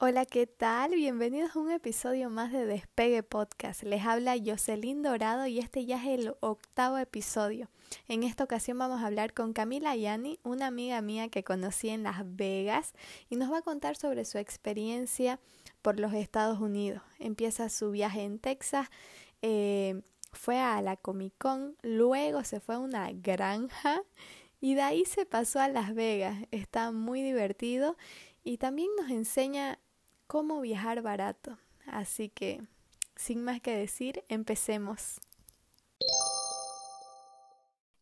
Hola, ¿qué tal? Bienvenidos a un episodio más de Despegue Podcast. Les habla Jocelyn Dorado y este ya es el octavo episodio. En esta ocasión vamos a hablar con Camila Yani, una amiga mía que conocí en Las Vegas y nos va a contar sobre su experiencia por los Estados Unidos. Empieza su viaje en Texas, eh, fue a la Comic Con, luego se fue a una granja y de ahí se pasó a Las Vegas. Está muy divertido y también nos enseña cómo viajar barato. Así que, sin más que decir, empecemos.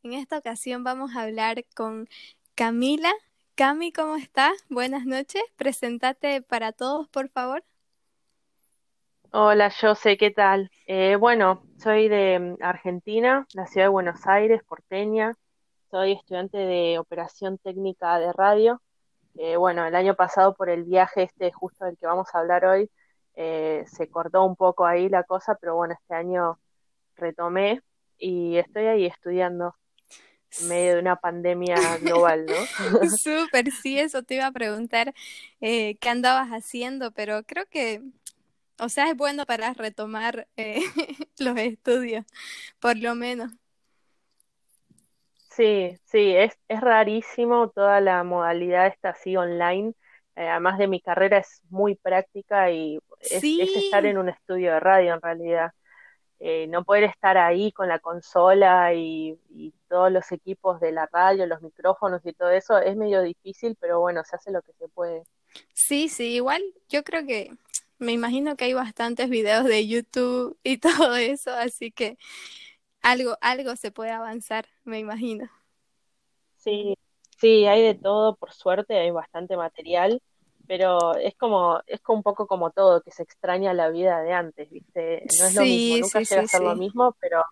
En esta ocasión vamos a hablar con Camila. Cami, ¿cómo estás? Buenas noches. Presentate para todos, por favor. Hola, José, ¿qué tal? Eh, bueno, soy de mm, Argentina, la ciudad de Buenos Aires, porteña. Soy estudiante de operación técnica de radio bueno, el año pasado por el viaje este justo del que vamos a hablar hoy, eh, se cortó un poco ahí la cosa, pero bueno, este año retomé y estoy ahí estudiando en medio de una pandemia global, ¿no? Súper, sí, eso te iba a preguntar eh, qué andabas haciendo, pero creo que, o sea, es bueno para retomar eh, los estudios, por lo menos. Sí, sí, es, es rarísimo toda la modalidad esta así online. Eh, además de mi carrera es muy práctica y es, estar en un estudio de radio en realidad. Eh, no poder estar ahí con la consola y, todos los equipos de la radio, los micrófonos y todo eso es medio difícil, pero bueno, se hace lo que se puede. Sí, sí, igual yo creo que me imagino que hay bastantes videos de YouTube y todo eso, así que algo, algo se puede avanzar, me imagino. Sí, sí, hay de todo, por suerte, hay bastante material, pero es como, es un poco como todo, que se extraña la vida de antes, ¿viste? No es lo mismo, nunca llega a ser lo mismo, pero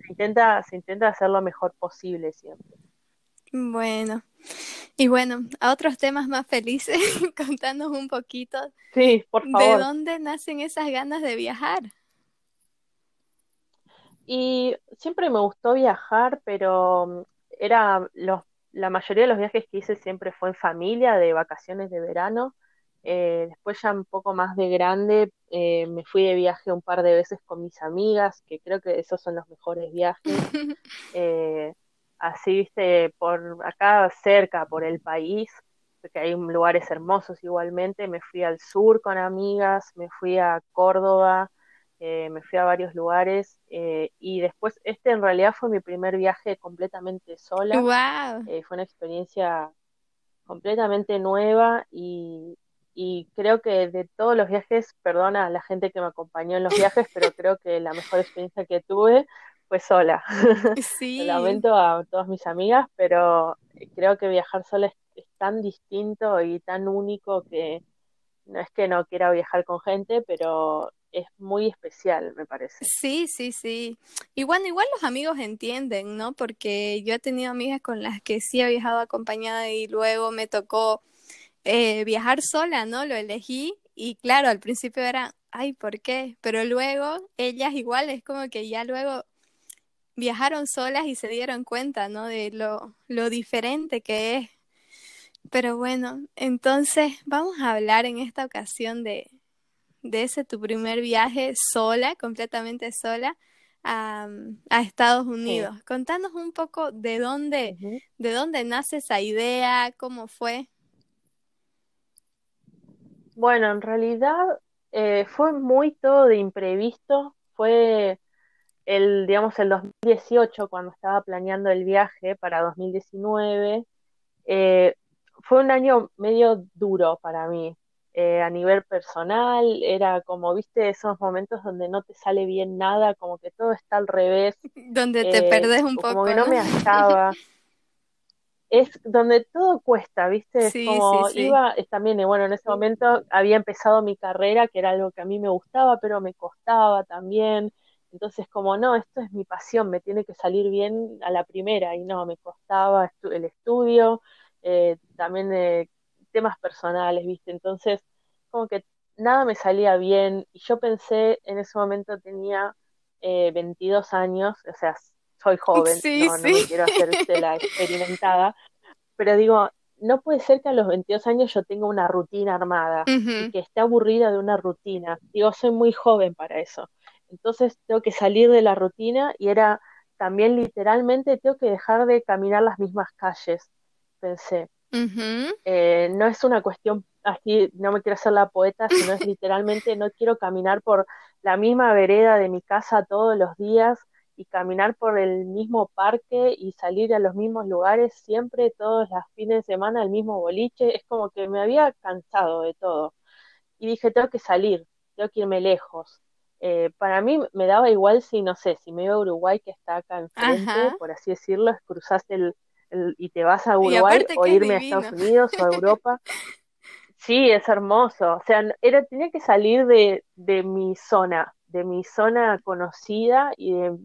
se intenta, se intenta hacer lo mejor posible siempre. Bueno, y bueno, a otros temas más felices, contanos un poquito. Sí, por favor. ¿De dónde nacen esas ganas de viajar? Y siempre me gustó viajar, pero mm, era los, la mayoría de los viajes que hice siempre fue en familia, de vacaciones de verano. Eh, después ya un poco más de grande eh, me fui de viaje un par de veces con mis amigas, que creo que esos son los mejores viajes. Eh, así, viste, por acá cerca, por el país, porque hay lugares hermosos igualmente. Me fui al sur con amigas, me fui a Córdoba, eh, me fui a varios lugares eh, y después este en realidad fue mi primer viaje completamente sola. Eh, fue una experiencia completamente nueva y, creo que de todos los viajes, perdona a la gente que me acompañó en los viajes, pero creo que la mejor experiencia que tuve fue sola. Sí. lamento a todas mis amigas, pero creo que viajar sola es tan distinto y tan único que no es que no quiera viajar con gente, pero es muy especial, me parece. Sí, sí, sí. Y bueno, igual los amigos entienden, ¿no? Porque yo he tenido amigas con las que sí he viajado acompañada y luego me tocó eh, viajar sola, ¿no? Lo elegí y claro, al principio era, ay, ¿por qué? Pero luego ellas igual es como que ya luego viajaron solas y se dieron cuenta, ¿no? De lo, lo diferente que es. Pero bueno, entonces vamos a hablar en esta ocasión de, de ese tu primer viaje sola, completamente sola, a, Estados Unidos. Contanos un poco de dónde, de dónde nace esa idea, cómo fue. Bueno, en realidad eh, fue muy todo de imprevisto. Fue el, digamos, el 2018 cuando estaba planeando el viaje para 2019. Eh, fue un año medio duro para mí. Eh, a nivel personal, era como, viste, esos momentos donde no te sale bien nada, como que todo está al revés. Donde te perdes un poco. Como que no, me hallaba. es donde todo cuesta, viste, es como iba, es también, eh, bueno, en ese momento había empezado mi carrera, que era algo que a mí me gustaba, pero me costaba también. Entonces, como no, esto es mi pasión, me tiene que salir bien a la primera, y no, me costaba el estudio, eh, también eh, temas personales, ¿viste? Entonces, como que nada me salía bien y yo pensé, en ese momento tenía eh, 22 años, o sea, soy joven, no, me quiero hacer la experimentada, pero digo, no puede ser que a los 22 años yo tenga una rutina armada y que esté aburrida de una rutina. Digo, soy muy joven para eso. Entonces tengo que salir de la rutina y era también literalmente tengo que dejar de caminar las mismas calles, pensé. Eh, no es una cuestión así, no me quiero hacer la poeta, sino es literalmente no quiero caminar por la misma vereda de mi casa todos los días y caminar por el mismo parque y salir a los mismos lugares siempre, todos los fines de semana, el mismo boliche, es como que me había cansado de todo. Y dije, tengo que salir, tengo que irme lejos. Eh, para mí me daba igual si, no sé, si me iba a Uruguay, que está acá enfrente, por así decirlo, cruzas el, el, y te vas a Uruguay o irme a Estados Unidos o a Europa. Sí, es hermoso. O sea, era, tenía que salir de, de mi zona, de mi zona conocida y de,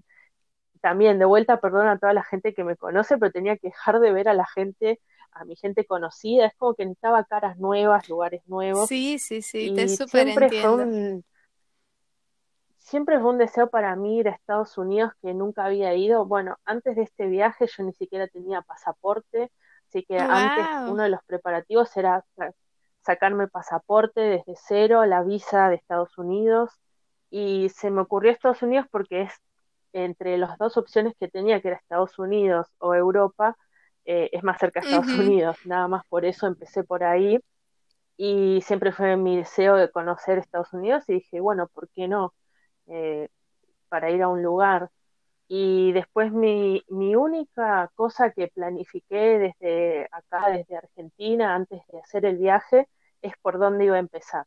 también de vuelta, perdón a toda la gente que me conoce, pero tenía que dejar de ver a la gente, a mi gente conocida, es como que necesitaba caras nuevas, lugares nuevos. Sí, sí, sí, te súper entiendo. Siempre fue un deseo para mí ir a Estados Unidos que nunca había ido. Bueno, antes de este viaje yo ni siquiera tenía pasaporte, así que antes uno de los preparativos era sacarme pasaporte desde cero, la visa de Estados Unidos. Y se me ocurrió Estados Unidos porque es entre las dos opciones que tenía, que era Estados Unidos o Europa, eh, es más cerca de Estados Unidos, nada más por eso empecé por ahí y siempre fue mi deseo de conocer Estados Unidos y dije, bueno, ¿por qué no? Eh, para ir a un lugar. Y después mi, mi única cosa que planifiqué desde acá, desde Argentina, antes de hacer el viaje, es por dónde iba a empezar.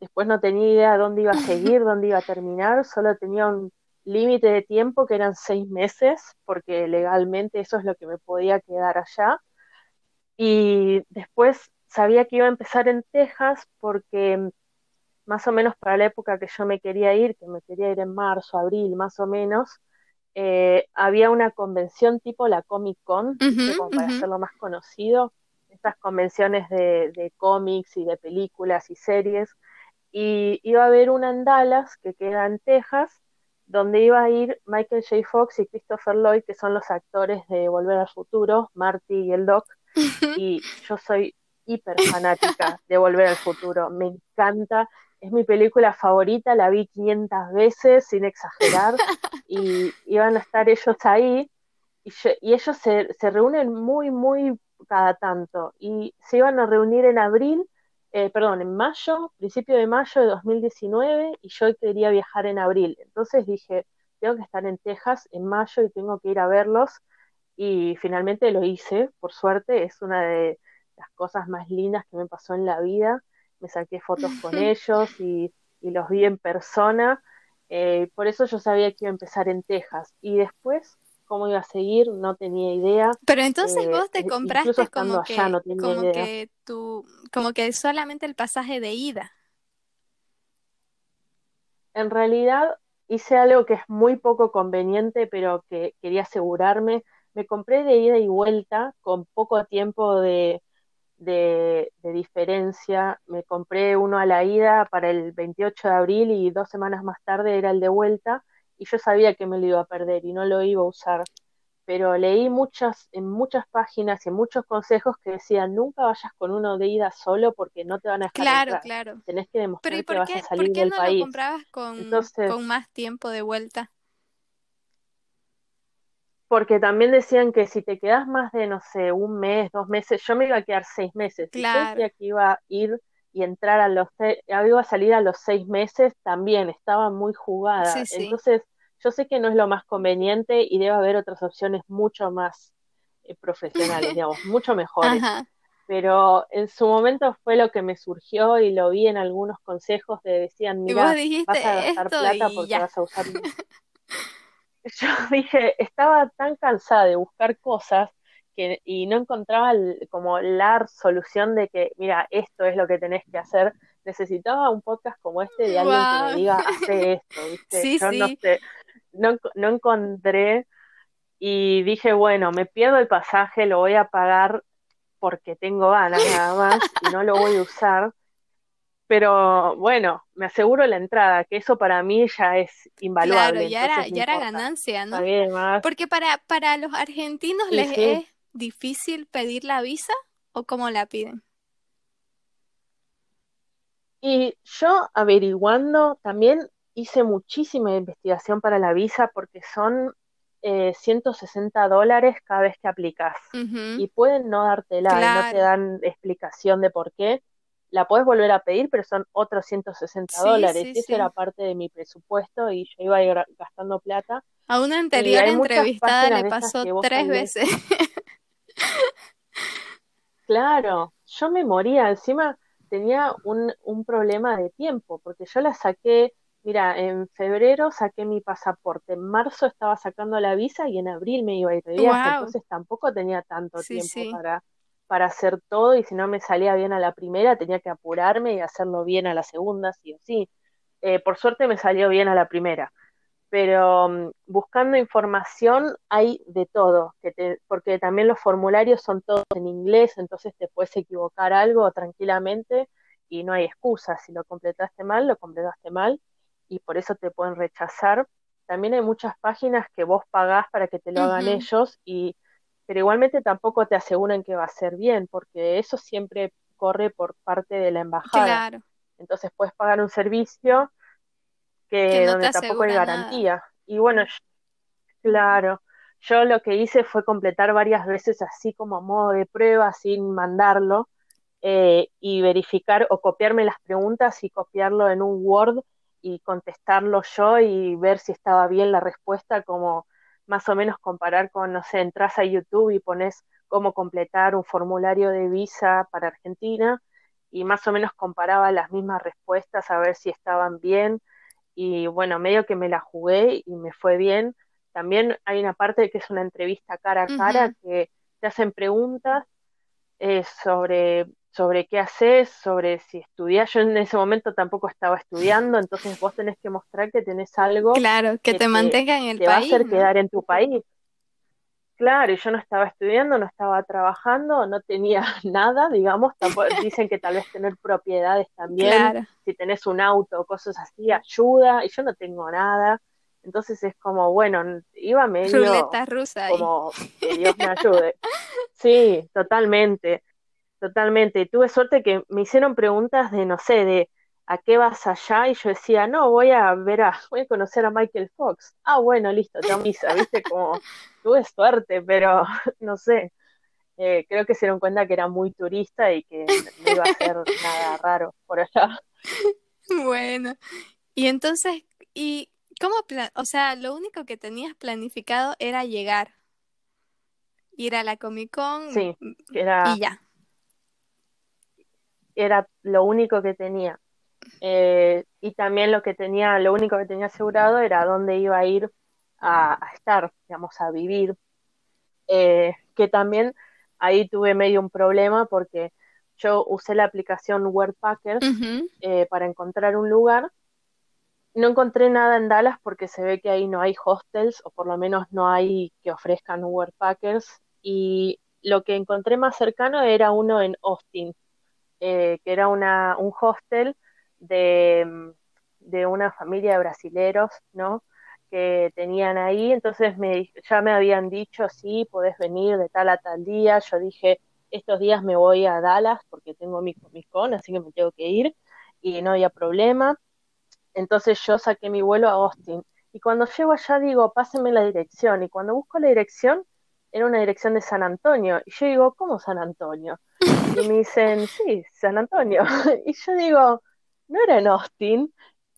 Después no tenía idea dónde iba a seguir, dónde iba a terminar, solo tenía un, límite de tiempo que eran seis meses, porque legalmente eso es lo que me podía quedar allá. Y después sabía que iba a empezar en Texas porque más o menos para la época que yo me quería ir, que me quería ir en marzo, abril, más o menos, eh, había una convención tipo la Comic Con, como para hacerlo más conocido, estas convenciones de, de cómics y de películas y series, y iba a haber una en Dallas, que queda en Texas, donde iba a ir Michael J. Fox y Christopher Lloyd, que son los actores de Volver al Futuro, Marty y el Doc, y yo soy hiper fanática de Volver al Futuro, me encanta, es mi película favorita, la vi 500 veces, sin exagerar, y iban a estar ellos ahí, y, y ellos se, se reúnen muy, muy cada tanto, y se iban a reunir en abril eh, perdón, en mayo, principio de mayo de 2019, y yo quería viajar en abril. Entonces dije, tengo que estar en Texas en mayo y tengo que ir a verlos. Y finalmente lo hice, por suerte, es una de las cosas más lindas que me pasó en la vida. Me saqué fotos con ellos y, los vi en persona. Eh, por eso yo sabía que iba a empezar en Texas. Y después cómo iba a seguir, no tenía idea. Pero entonces vos te eh, compraste como, que, como que tú, como que solamente el pasaje de ida. En realidad hice algo que es muy poco conveniente, pero que quería asegurarme. Me compré de ida y vuelta con poco tiempo de, de, de, diferencia. Me compré uno a la ida para el 28 de abril y dos semanas más tarde era el de vuelta y yo sabía que me lo iba a perder y no lo iba a usar. Pero leí muchas, en muchas páginas y en muchos consejos que decían nunca vayas con uno de ida solo porque no te van a dejar Claro, claro. Tenés que demostrar que vas a salir ¿por qué no Lo comprabas con, con más tiempo de vuelta? Porque también decían que si te quedas más de, no sé, un mes, dos meses, yo me iba a quedar seis meses. Claro. Y que iba a ir y entrar a los, iba a salir a los seis meses, también estaba muy jugada. Entonces, yo sé que no es lo más conveniente y debe haber otras opciones mucho más eh, profesionales, digamos, mucho mejores. Pero en su momento fue lo que me surgió y lo vi en algunos consejos de decían, mira, vas a gastar plata porque vas a usar... yo dije, estaba tan cansada de buscar cosas que, y no encontraba como la solución de que, mira, esto es lo que tenés que hacer. Necesitaba un podcast como este de alguien que me diga, hace esto, ¿viste? yo no sé no, no encontré y dije, bueno, me pierdo el pasaje, lo voy a pagar porque tengo ganas nada más y no lo voy a usar. Pero bueno, me aseguro la entrada, que eso para mí ya es invaluable. Claro, ya era, ya era ganancia, ¿no? Porque para, para los argentinos les es difícil pedir la visa o cómo la piden? Y yo averiguando, también hice muchísima investigación para la visa porque son 160 eh, dólares cada vez que aplicas. Y pueden no dártela, no te dan explicación de por qué. La puedes volver a pedir, pero son otros 160 dólares. Eso era parte de mi presupuesto y yo iba gastando plata. A una anterior entrevistada le pasó tres veces. claro, yo me moría. Encima tenía un, un problema de tiempo, porque yo la saqué Mira, en febrero saqué mi pasaporte, en marzo estaba sacando la visa y en abril me iba a ir de viaje, entonces tampoco tenía tanto tiempo Para, para hacer todo y si no me salía bien a la primera tenía que apurarme y hacerlo bien a la segunda, sí o sí. Eh, por suerte me salió bien a la primera, pero mm, buscando información hay de todo, que te, porque también los formularios son todos en inglés, entonces te puedes equivocar algo tranquilamente y no hay excusa, si lo completaste mal, lo completaste mal y por eso te pueden rechazar. También hay muchas páginas que vos pagás para que te lo hagan ellos, y, pero igualmente tampoco te aseguran que va a ser bien, porque eso siempre corre por parte de la embajada. Entonces puedes pagar un servicio que, donde tampoco hay garantía. Y bueno, claro, yo lo que hice fue completar varias veces así como a modo de prueba, sin mandarlo, eh, y verificar o copiarme las preguntas y copiarlo en un Word y contestarlo yo y ver si estaba bien la respuesta, como más o menos comparar con, no sé, entras a YouTube y pones cómo completar un formulario de visa para Argentina y más o menos comparaba las mismas respuestas a ver si estaban bien y bueno, medio que me la jugué y me fue bien. También hay una parte que es una entrevista cara a cara que te hacen preguntas eh, sobre sobre qué haces, sobre si estudias. Yo en ese momento tampoco estaba estudiando, entonces vos tenés que mostrar que tenés algo. Claro, que, te, mantenga en el te país. va a hacer quedar en tu país. Claro, y yo no estaba estudiando, no estaba trabajando, no tenía nada, digamos. dicen que tal vez tener propiedades también, si tenés un auto o cosas así, ayuda, y yo no tengo nada. Entonces es como, bueno, iba medio. Ruleta rusa. Como, que Dios me ayude. Sí, totalmente. Totalmente. Tuve suerte que me hicieron preguntas de, no sé, de ¿a qué vas allá? Y yo decía, no, voy a ver a, voy a conocer a Michael Fox. Ah, bueno, listo, te misa, viste, como tuve suerte, pero no sé. Eh, creo que se dieron cuenta que era muy turista y que no iba a hacer nada raro por allá. Bueno, y entonces, ¿y cómo, o sea, lo único que tenías planificado era llegar, ir a la Comic Con sí, era, y ya era lo único que tenía. Eh, y también lo que tenía, lo único que tenía asegurado era dónde iba a ir a, estar, digamos, a vivir. Eh, que también ahí tuve medio un problema porque yo usé la aplicación Wordpackers eh, para encontrar un lugar. No encontré nada en Dallas porque se ve que ahí no hay hostels o por lo menos no hay que ofrezcan Wordpackers. Y lo que encontré más cercano era uno en Austin, eh, que era una, un hostel de, de, una familia de brasileros, ¿no? Que tenían ahí, entonces me, ya me habían dicho, sí, podés venir de tal a tal día, yo dije, estos días me voy a Dallas porque tengo mi Comic Con, así que me tengo que ir, y no había problema, entonces yo saqué mi vuelo a Austin, y cuando llego allá digo, pásenme la dirección, y cuando busco la dirección, era una dirección de San Antonio, y yo digo, ¿cómo San Antonio? Y me dicen, sí, San Antonio. Y yo digo, ¿no era en Austin?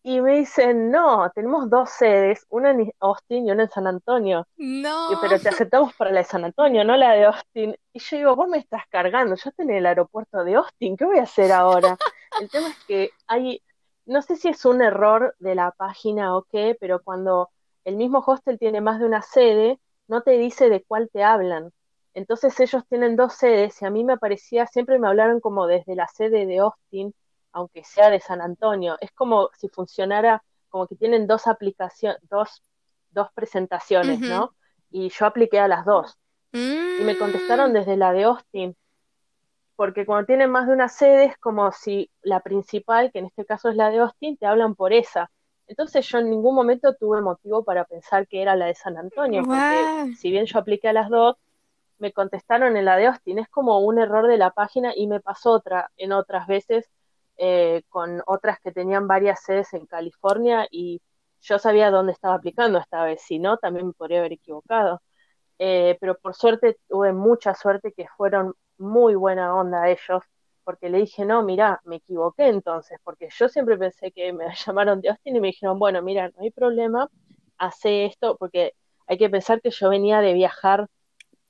Y me dicen, no, tenemos dos sedes, una en Austin y una en San Antonio. No. pero te aceptamos para la de San Antonio, no la de Austin. Y yo digo, vos me estás cargando, yo estoy en el aeropuerto de Austin, ¿qué voy a hacer ahora? El tema es que hay, no sé si es un error de la página o qué, pero cuando el mismo hostel tiene más de una sede, no te dice de cuál te hablan. Entonces ellos tienen dos sedes y a mí me parecía, siempre me hablaron como desde la sede de Austin, aunque sea de San Antonio. Es como si funcionara, como que tienen dos aplicaciones, dos, dos presentaciones, ¿no? Y yo apliqué a las dos. Y me contestaron mm. desde la de Austin, porque cuando tienen más de una sede es como si la principal, que en este caso es la de Austin, te hablan por esa. Entonces yo en ningún momento tuve motivo para pensar que era la de San Antonio, porque si bien yo apliqué a las dos, me contestaron en la de Austin, es como un error de la página y me pasó otra en otras veces eh, con otras que tenían varias sedes en California y yo sabía dónde estaba aplicando esta vez, si no, también me podría haber equivocado. Eh, pero por suerte tuve mucha suerte que fueron muy buena onda ellos, porque le dije, no, mira, me equivoqué entonces, porque yo siempre pensé que me llamaron de Austin y me dijeron, bueno, mira, no hay problema, hace esto, porque hay que pensar que yo venía de viajar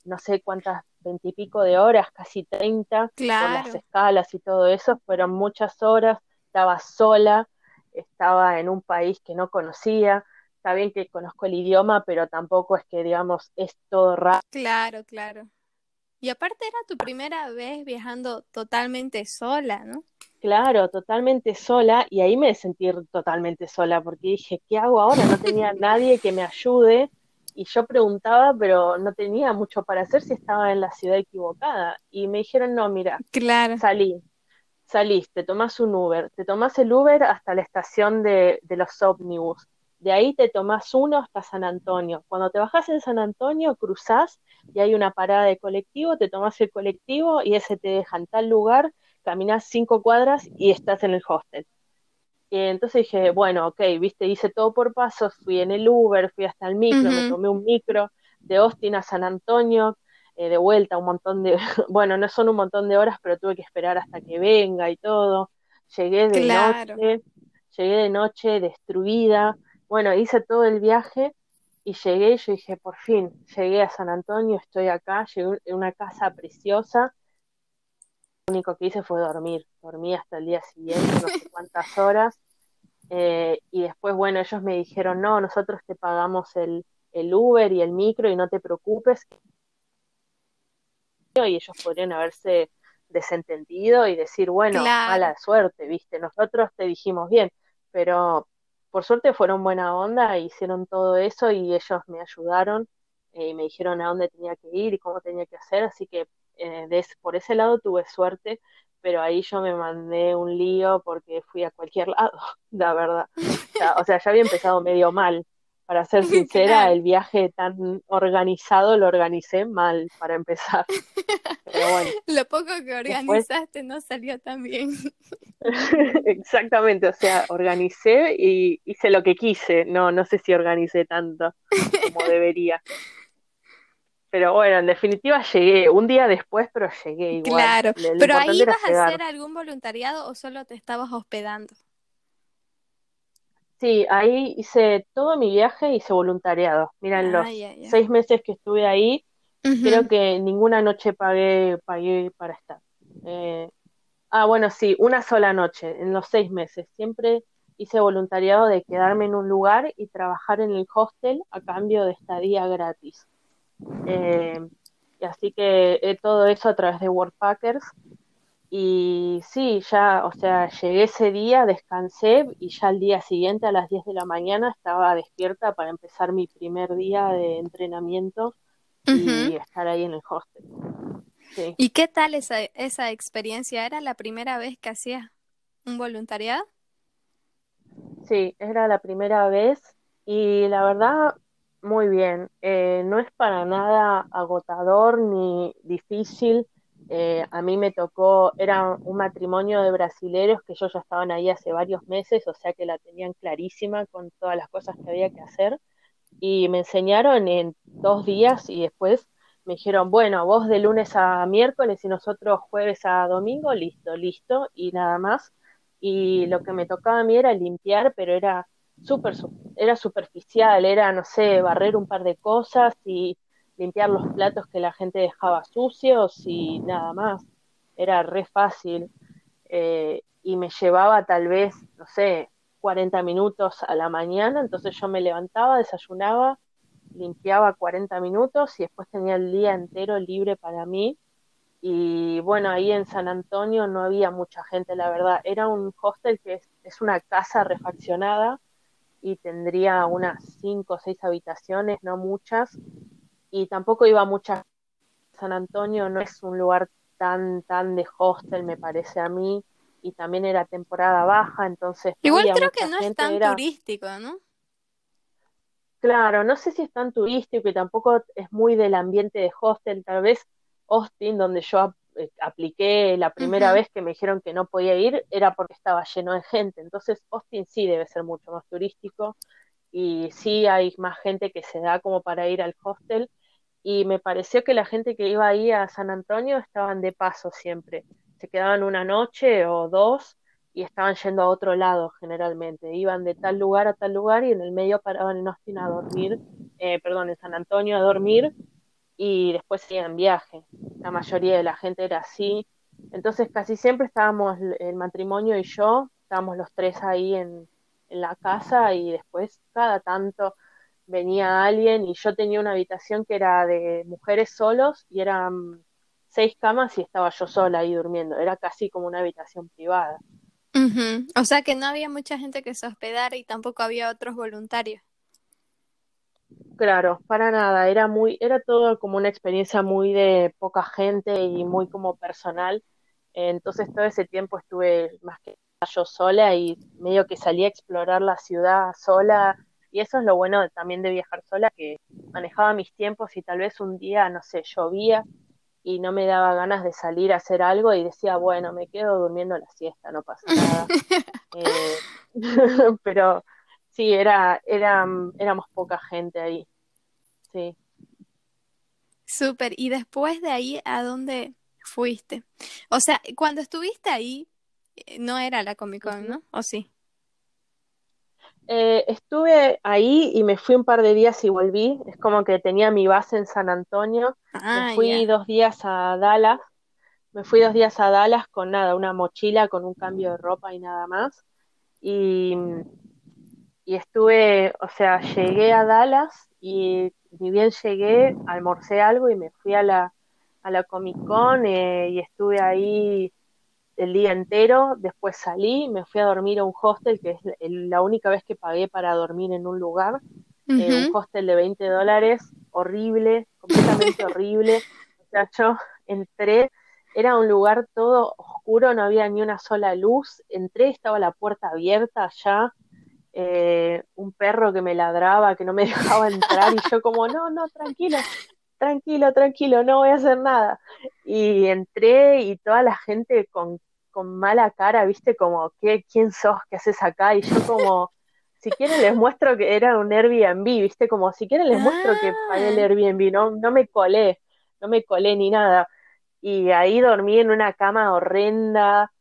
no sé cuántas, veintipico de horas, casi treinta, con las escalas y todo eso, fueron muchas horas, estaba sola, estaba en un país que no conocía, está bien que conozco el idioma, pero tampoco es que, digamos, es todo raro. Claro, claro. Y aparte era tu primera vez viajando totalmente sola, ¿no? Claro, totalmente sola, y ahí me sentí totalmente sola, porque dije, ¿qué hago ahora? No tenía nadie que me ayude, y yo preguntaba, pero no tenía mucho para hacer si estaba en la ciudad equivocada. Y me dijeron, no, mira, claro. salí, salís, te tomás un Uber, te tomás el Uber hasta la estación de, de los ómnibus. De ahí te tomás uno hasta San Antonio. Cuando te bajás en San Antonio, cruzás y hay una parada de colectivo, te tomás el colectivo y ese te deja en tal lugar, caminás cinco cuadras y estás en el hostel entonces dije, bueno, ok, viste, hice todo por pasos, fui en el Uber, fui hasta el micro, me tomé un micro de Austin a San Antonio, eh, de vuelta un montón de, bueno, no son un montón de horas, pero tuve que esperar hasta que venga y todo. Llegué de noche, llegué de noche destruida. Bueno, hice todo el viaje y llegué y yo dije, por fin, llegué a San Antonio, estoy acá, llegué a una casa preciosa. Lo único que hice fue dormir, dormí hasta el día siguiente, no sé cuántas horas, eh, y después, bueno, ellos me dijeron, no, nosotros te pagamos el, el Uber y el micro y no te preocupes. Y ellos podrían haberse desentendido y decir, bueno, mala suerte, viste, nosotros te dijimos bien, pero por suerte fueron buena onda, hicieron todo eso y ellos me ayudaron eh, y me dijeron a dónde tenía que ir y cómo tenía que hacer, así que eh, por ese lado tuve suerte, pero ahí yo me mandé un lío porque fui a cualquier lado, la verdad. O sea, ya había empezado medio mal. Para ser sincera, el viaje tan organizado lo organicé mal para empezar. Pero bueno. Lo poco que organizaste no salió tan bien. Exactamente, o sea, organicé y hice lo que quise. No, no sé si organicé tanto como debería. Pero bueno, en definitiva llegué, un día después, pero llegué igual. Claro, pero ahí ibas a hacer algún voluntariado o solo te estabas hospedando. Sí, ahí hice todo mi viaje, hice voluntariado. Mira, en los seis meses que estuve ahí, creo que ninguna noche pagué, pagué para estar. Eh, ah, bueno, sí, una sola noche, en los seis meses. Siempre hice voluntariado de quedarme en un lugar y trabajar en el hostel a cambio de estadía gratis. Eh, y así que eh, todo eso a través de Worldpackers. Y sí, ya, o sea, llegué ese día, descansé y ya al día siguiente a las 10 de la mañana estaba despierta para empezar mi primer día de entrenamiento y estar ahí en el hostel. ¿Y qué tal esa, esa experiencia? ¿Era la primera vez que hacías un voluntariado? Sí, era la primera vez y la verdad muy bien, eh, no es para nada agotador ni difícil. Eh, a mí me tocó, era un matrimonio de brasileros que yo ya estaban ahí hace varios meses, o sea que la tenían clarísima con todas las cosas que había que hacer. Y me enseñaron en dos días y después me dijeron, bueno, vos de lunes a miércoles y nosotros jueves a domingo, listo, listo, y nada más. Y lo que me tocaba a mí era limpiar, pero era súper, era superficial, era, no sé, barrer un par de cosas y limpiar los platos que la gente dejaba sucios y nada más. Era re fácil. Eh, y me llevaba tal vez, no sé, 40 minutos a la mañana, entonces yo me levantaba, desayunaba, limpiaba 40 minutos y después tenía el día entero libre para mí. Y bueno, ahí en San Antonio no había mucha gente, la verdad. Era un hostel que es, es una casa refaccionada y tendría unas cinco o seis habitaciones, no muchas, y tampoco iba mucha. San Antonio no es un lugar tan, tan de hostel, me parece a mí, y también era temporada baja, entonces... Igual creo que no es tan turístico, ¿no? Claro, no sé si es tan turístico y tampoco es muy del ambiente de hostel, tal vez Austin, donde yo eh, apliqué la primera vez que me dijeron que no podía ir, era porque estaba lleno de gente. Entonces, Austin sí debe ser mucho más turístico y sí hay más gente que se da como para ir al hostel. Y me pareció que la gente que iba ahí a San Antonio estaban de paso siempre. Se quedaban una noche o dos y estaban yendo a otro lado generalmente. Iban de tal lugar a tal lugar y en el medio paraban en Austin a dormir, eh, perdón, en San Antonio a dormir y después seguían viaje. La mayoría de la gente era así. Entonces casi siempre estábamos el matrimonio y yo, estábamos los tres ahí en, en la casa y después cada tanto venía alguien y yo tenía una habitación que era de mujeres solos y eran seis camas y estaba yo sola ahí durmiendo. Era casi como una habitación privada. O sea que no había mucha gente que se hospedara y tampoco había otros voluntarios. Claro, para nada, era muy, era todo como una experiencia muy de poca gente y muy como personal. Entonces todo ese tiempo estuve más que yo sola y medio que salí a explorar la ciudad sola. Y eso es lo bueno también de viajar sola, que manejaba mis tiempos y tal vez un día, no sé, llovía y no me daba ganas de salir a hacer algo y decía, bueno, me quedo durmiendo la siesta, no pasa nada. Eh, pero sí, era, era, éramos poca gente ahí. Sí. Súper. ¿Y después de ahí a dónde fuiste? O sea, cuando estuviste ahí, eh, no era la Comic Con. ¿no? ¿O sí? Eh, estuve ahí y me fui un par de días y volví. Es como que tenía mi base en San Antonio. Me Ah, fui dos días a Dallas. Me fui dos días a Dallas con nada, una mochila con un cambio de ropa y nada más. Y, y estuve, o sea, llegué a Dallas y ni bien llegué, almorcé algo y me fui a la, a la Comic Con eh, y estuve ahí el día entero, después salí, me fui a dormir a un hostel, que es la única vez que pagué para dormir en un lugar, eh, un hostel de 20 dólares, horrible, completamente horrible. O sea, yo entré, era un lugar todo oscuro, no había ni una sola luz, entré, estaba la puerta abierta ya, eh, un perro que me ladraba, que no me dejaba entrar, y yo como, no, no, tranquilo, tranquilo, tranquilo, no voy a hacer nada. Y entré y toda la gente con, con mala cara, viste, como, ¿qué, ¿quién sos? ¿Qué haces acá? Y yo como, si quieren les muestro que era un Airbnb, viste, como, si quieren les muestro que pagué el Ah, Airbnb, no, no me colé, no me colé ni nada. Y ahí dormí en una cama horrenda,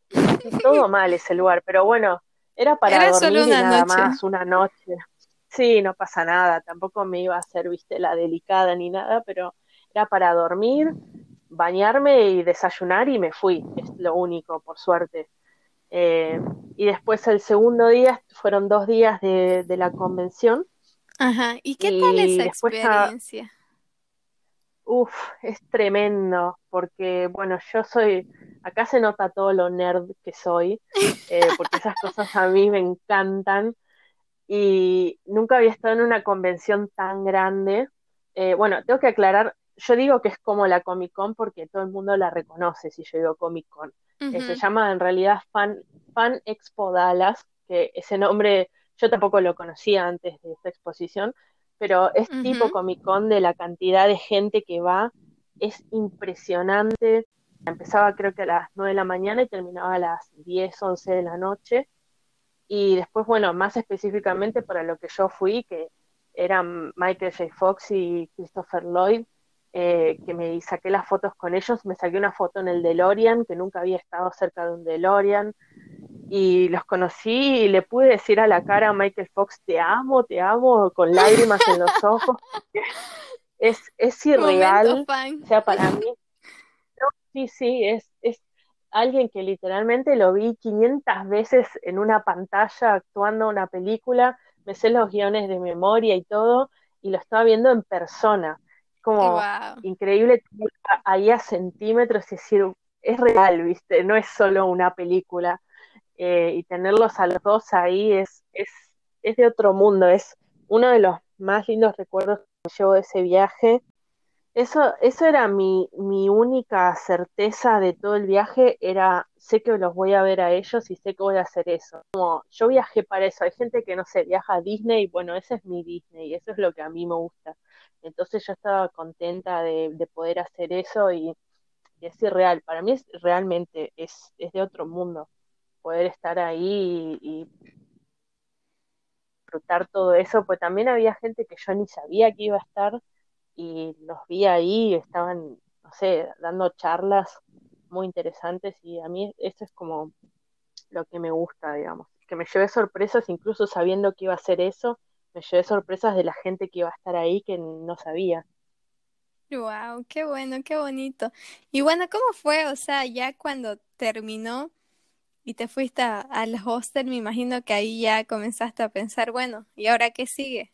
todo mal ese lugar, pero bueno, era para era solo dormir y una nada noche. más, una noche. Sí, no pasa nada, tampoco me iba a hacer, viste, la delicada ni nada, pero era para dormir, bañarme y desayunar y me fui, es lo único, por suerte. Eh, y después el segundo día fueron dos días de, de la convención Ajá. ¿Y qué tal esa experiencia? uff, es tremendo, porque bueno, yo soy, acá se nota todo lo nerd que soy, eh, porque esas cosas a mí me encantan y nunca había estado en una convención tan grande. Eh, bueno, tengo que aclarar, yo digo que es como la Comic Con porque todo el mundo la reconoce si yo digo Comic Con. Eh, se llama en realidad Fan, Fan Expo Dallas, que ese nombre yo tampoco lo conocía antes de esta exposición, pero es tipo. Comic Con de la cantidad de gente que va, es impresionante. Empezaba creo que a las 9 de la mañana y terminaba a las 10 11 de la noche y después, bueno, más específicamente para lo que yo fui, que eran Michael J. Fox y Christopher Lloyd, eh, que me saqué las fotos con ellos, me saqué una foto en el DeLorean, que nunca había estado cerca de un DeLorean, y los conocí y le pude decir a la cara a Michael Fox, te amo, te amo, con lágrimas en los ojos, es, es irreal, o sea, para mí Sí, sí, es, es alguien que literalmente lo vi 500 veces en una pantalla actuando una película, me sé los guiones de memoria y todo, y lo estaba viendo en persona. Como Wow. increíble ahí a centímetros y decir, es real, ¿viste? No es solo una película. Eh, y tenerlos a los dos ahí es, es, es de otro mundo, es uno de los más lindos recuerdos que llevo de ese viaje Eso, eso era mi, mi única certeza de todo el viaje, era sé que los voy a ver a ellos y sé que voy a hacer eso. Como yo viajé para eso, hay gente que no sé, viaja a Disney, bueno, ese es mi Disney, eso es lo que a mí me gusta. Entonces yo estaba contenta de, de poder hacer eso y, y es irreal. Para mí es realmente es, es de otro mundo poder estar ahí y, y disfrutar todo eso, pues también había gente que yo ni sabía que iba a estar y los vi ahí, estaban, no sé, dando charlas muy interesantes y a mí eso es como lo que me gusta, digamos, que me llevé sorpresas incluso sabiendo que iba a ser eso, me llevé sorpresas de la gente que iba a estar ahí que no sabía. Wow, qué bueno, qué bonito. Y bueno, ¿cómo fue? O sea, ya cuando terminó y te fuiste al hostel, me imagino que ahí ya comenzaste a pensar, bueno, ¿y ahora qué sigue?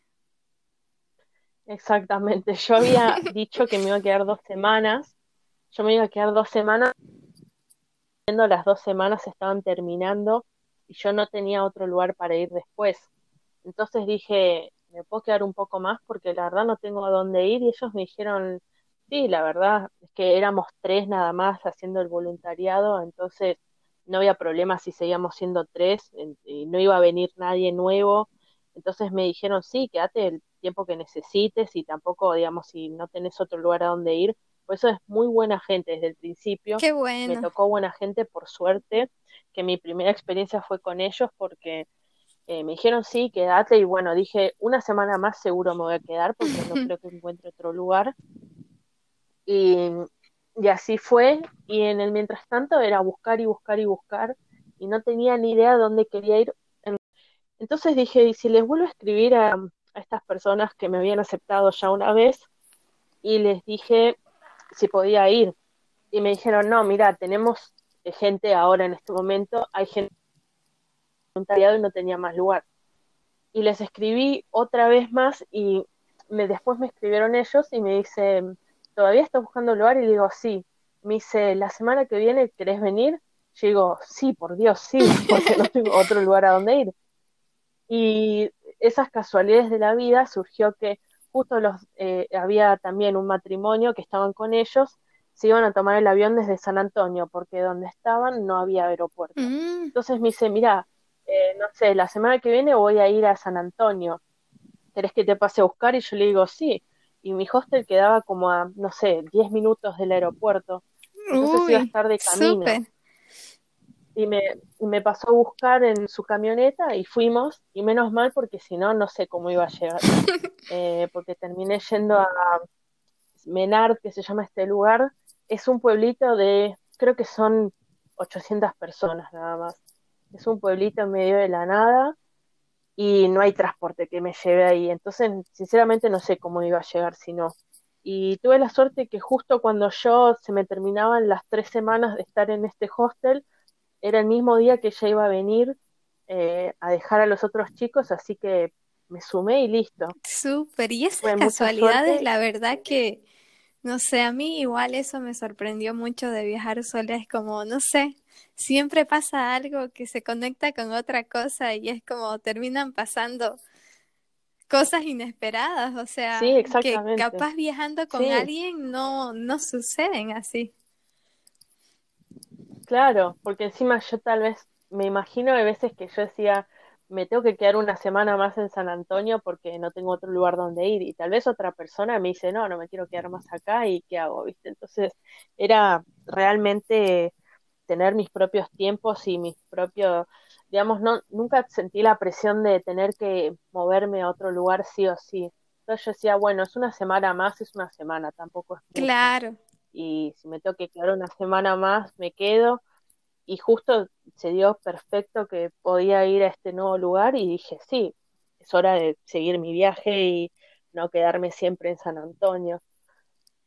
Exactamente, yo había dicho que me iba a quedar dos semanas, yo me iba a quedar dos semanas, viendo las dos semanas estaban terminando y yo no tenía otro lugar para ir después. Entonces dije, me puedo quedar un poco más porque la verdad no tengo a dónde ir. Y ellos me dijeron, sí, la verdad es que éramos tres nada más haciendo el voluntariado, entonces no había problema si seguíamos siendo tres y no iba a venir nadie nuevo. Entonces me dijeron, sí, quédate el tiempo que necesites y tampoco, digamos, si no tenés otro lugar a donde ir. Por eso es muy buena gente desde el principio. Qué Me bueno. tocó buena gente por suerte, que mi primera experiencia fue con ellos porque eh, me dijeron sí, quédate y bueno, dije una semana más seguro me voy a quedar porque no creo que encuentre otro lugar y, y así fue y en el mientras tanto era buscar y buscar y buscar y no tenía ni idea de dónde quería ir. Entonces dije, ¿y si les vuelvo a escribir a, estas personas que me habían aceptado ya una vez y les dije si podía ir? Y me dijeron, no, mira, tenemos gente ahora en este momento, hay gente voluntariado y no tenía más lugar. y les escribí otra vez más y me, después me escribieron ellos y me dice, ¿todavía estás buscando lugar? Y le digo, sí. Me dice, ¿la semana que viene querés venir? Yo digo, sí, por Dios, sí, porque no tengo otro lugar a donde ir. Y esas casualidades de la vida surgió que justo los eh, había también un matrimonio que estaban con ellos, se iban a tomar el avión desde San Antonio, porque donde estaban no había aeropuerto. Mm, Entonces me dice, mira, eh, no sé, la semana que viene voy a ir a San Antonio. ¿Querés que te pase a buscar? Y yo le digo, sí. Y mi hostel quedaba como a, no sé, 10 minutos del aeropuerto. Entonces iba a uy, estar de camino. Y me, y me pasó a buscar en su camioneta y fuimos. Y menos mal porque si no, no sé cómo iba a llegar. Eh, porque terminé yendo a Menard, que se llama este lugar. Es un pueblito de, creo que son 800 personas nada más. Es un pueblito en medio de la nada y no hay transporte que me lleve ahí. Entonces, sinceramente no sé cómo iba a llegar si no. Y tuve la suerte que justo cuando yo se me terminaban las tres semanas de estar en este hostel, era el mismo día que ella iba a venir eh, a dejar a los otros chicos, así que me sumé y listo. Súper. Y esas casualidades, la verdad que, no sé, a mí igual eso me sorprendió mucho de viajar sola. Es como, no sé, siempre pasa algo que se conecta con otra cosa y es como terminan pasando cosas inesperadas. O Sí, sea, que exactamente. capaz viajando con Sí, alguien no, no suceden así. Claro, porque encima yo tal vez me imagino de veces que yo decía, me tengo que quedar una semana más en San Antonio porque no tengo otro lugar donde ir. Y tal vez otra persona me dice, no, no me quiero quedar más acá y ¿qué hago? ¿Viste? Entonces era realmente tener mis propios tiempos y mis propios, digamos, no, nunca sentí la presión de tener que moverme a otro lugar sí o sí. Entonces yo decía, bueno, es una semana más, es una semana, tampoco es. Claro, Y si me tengo que quedar una semana más, me quedo. Y justo se dio perfecto que podía ir a este nuevo lugar y dije, sí, es hora de seguir mi viaje y no quedarme siempre en San Antonio.